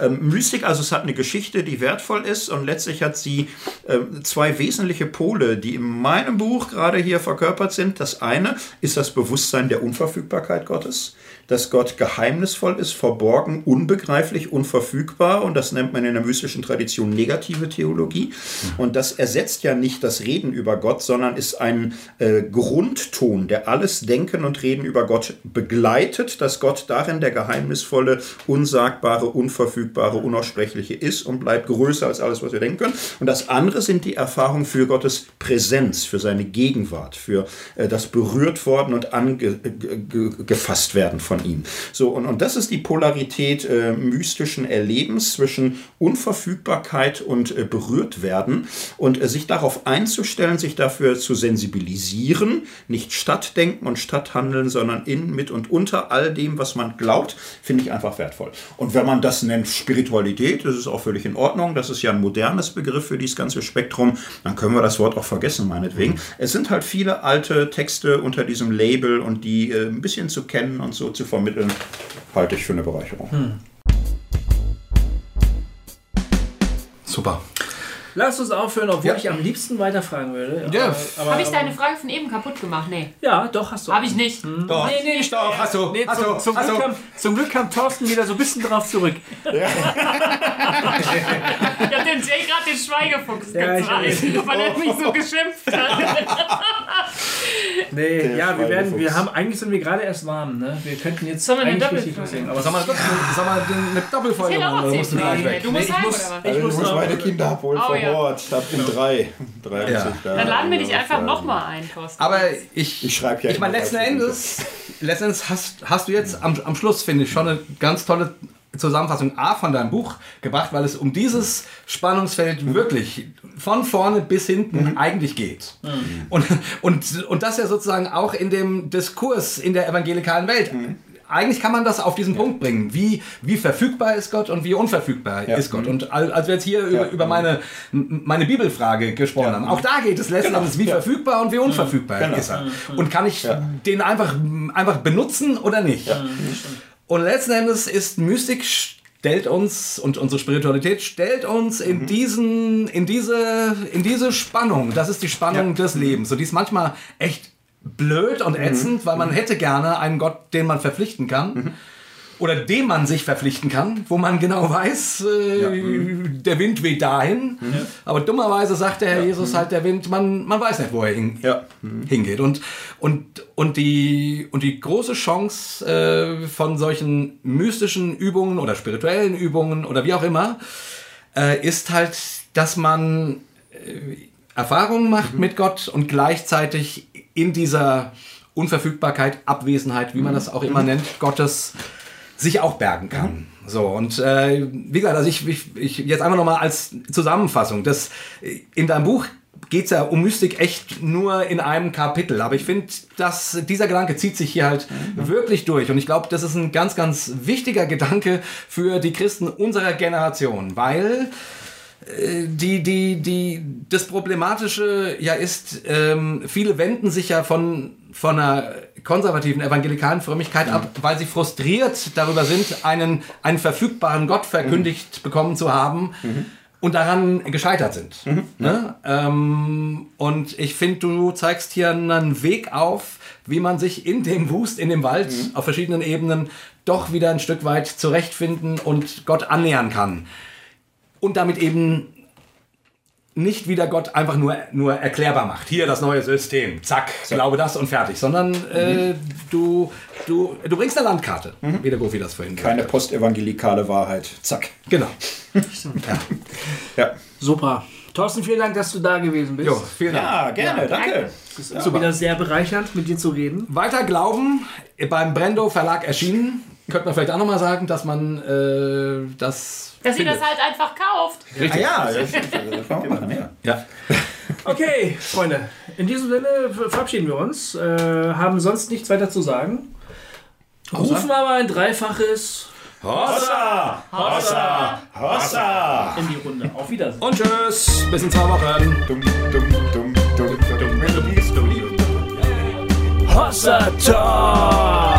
Ähm, Mystik, also es hat eine Geschichte, die wertvoll ist und letztlich hat sie ähm, zwei wesentliche Pole, die in meinem Buch gerade hier verkörpert sind. Das eine ist das Bewusstsein der Unverfügbarkeit Gottes, dass Gott geheimnisvoll ist, verborgen, unbegreiflich, unverfügbar und das nennt man in der mystischen Tradition negative Theologie. Und das ersetzt ja nicht das Reden über Gott, sondern ist ein äh, Grundton, der alles Denken und Reden über Gott begleitet, dass Gott darin der geheimnisvolle, unsagbare, unverfügbare, unaussprechliche ist und bleibt größer als alles, was wir denken können. Und das andere sind die Erfahrungen für Gottes Präsenz, für seine Gegenwart, für äh, das berührt worden und angefasst werden von ihm. So, und, und das ist die Polarität äh, mystischen Erlebens zwischen Unverfügbarkeit und äh, berührt werden und äh, sich darauf einzustellen, sich dafür zu sensibilisieren, nicht stattdenken und statthandeln, sondern in, mit und unter all dem, was man glaubt, finde ich einfach wertvoll. Und wenn man das nennt Spiritualität, das ist auch völlig in Ordnung, das ist ja ein modernes Begriff für dieses ganze Spektrum, dann können wir das Wort auch vergessen, meinetwegen. Es sind halt viele alte Texte unter diesem Label und die äh, ein bisschen zu kennen und so zu vermitteln, halte ich für eine Bereicherung. Super. Lass uns aufhören, obwohl Ja. ich am liebsten weiterfragen würde. Ja. Aber, aber, Habe ich deine Frage von eben kaputt gemacht? Nee. Ja, doch, hast du. Habe ich nicht. Doch, Nee, nee, nee. doch, hast du, Nee, hast zum, du, zum, hast Glück du. kam, zum Glück kam Thorsten wieder so ein bisschen drauf zurück. <laughs> Ich habe dem Jay gerade den Schweigefuchs Ja, ich gezahlt, weil er mich so geschimpft hat. <laughs> Nee, ja, wir werden, wir haben, eigentlich sind wir gerade erst warm, ne? Wir könnten jetzt Sollen wir eine eigentlich richtig Doppelfolge? Aber Sag mal, sag mal eine Doppelfolge machen, oder musst du gleich weg? Du musst Nee, ich muss- oder was? ich Ich muss muss noch- meine Kinder abholen Oh, ja. Ich hab in drei. drei muss Ja. Dann laden wir dich einfach nochmal ein, Thorsten. Aber ich, Ich schreibe ja ich meine, letzten drei Endes, letzten Endes hast, hast du jetzt am, am Schluss, finde ich, schon eine ganz tolle Zusammenfassung A von deinem Buch gebracht, weil es um dieses Spannungsfeld wirklich von vorne bis hinten eigentlich geht. Und, und, und das ja sozusagen auch in dem Diskurs in der evangelikalen Welt. Eigentlich kann man das auf diesen Punkt bringen. Wie, wie verfügbar ist Gott und wie unverfügbar Ja. ist Gott? Und al- als wir jetzt hier über, über meine, meine Bibelfrage gesprochen haben, auch da geht es letzten Genau. Endes, wie Ja. verfügbar und wie unverfügbar Genau. ist er. Und kann ich Ja. den einfach, einfach benutzen oder nicht? Und letzten Endes ist Mystik stellt uns und unsere Spiritualität stellt uns in diesen in diese in diese Spannung. Das ist die Spannung des Lebens. Und die ist manchmal echt blöd und ätzend, weil man hätte gerne einen Gott, den man verpflichten kann. Oder dem man sich verpflichten kann, wo man genau weiß, äh, der Wind weht dahin. Aber dummerweise sagt der Herr Jesus halt, der Wind, man, man weiß nicht, wo er hin, Ja. hingeht. Und, und, und, die, und die große Chance äh, von solchen mystischen Übungen oder spirituellen Übungen oder wie auch immer, äh, ist halt, dass man äh, Erfahrungen macht mit Gott und gleichzeitig in dieser Unverfügbarkeit, Abwesenheit, wie man das auch immer nennt, Gottes sich auch bergen kann. So, und äh, wie gesagt, also ich, ich, ich jetzt einfach nochmal als Zusammenfassung. Das, in deinem Buch geht es ja um Mystik echt nur in einem Kapitel. Aber ich finde, dass dieser Gedanke zieht sich hier halt wirklich durch. Und ich glaube, das ist ein ganz, ganz wichtiger Gedanke für die Christen unserer Generation, weil die, die, die, das Problematische ja ist, ähm, viele wenden sich ja von, von einer konservativen evangelikalen Frömmigkeit ab, weil sie frustriert darüber sind, einen, einen verfügbaren Gott verkündigt bekommen zu haben und daran gescheitert sind. Ne? Ähm, und ich finde, du zeigst hier einen Weg auf, wie man sich in dem Wust, in dem Wald, auf verschiedenen Ebenen doch wieder ein Stück weit zurechtfinden und Gott annähern kann und damit eben nicht wieder Gott einfach nur, nur erklärbar macht. Hier das neue System, zack, glaube das und fertig. Sondern äh, du, du, du bringst eine Landkarte, wie der Gofi das vorhin Keine gesagt hat. postevangelikale Wahrheit. Zack. Genau. <laughs> Ja. Super. Thorsten, vielen Dank, dass du da gewesen bist. Jo, vielen Dank. Ja, gerne, danke. Es ist wieder sehr bereichernd, mit dir zu reden. Weiter Glauben, beim Brendo Verlag erschienen. Könnte man vielleicht auch nochmal sagen, dass man äh, das. Dass ihr findet. das halt einfach kauft. Ah ja, das, das kann man machen, ja. Ja. Okay, Freunde, in diesem Sinne verabschieden wir uns. Äh, haben sonst nichts weiter zu sagen. Rufen wir mal ein dreifaches Hossa! Hossa! Hossa! in die Runde. Auf Wiedersehen. Und tschüss, bis in zwei Wochen. Dumm, dumm, dumm, dumm, dumm. Melodies, dumm. Hossa Talk!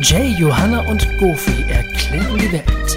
Jay, Johanna und Goofy erklären die Welt.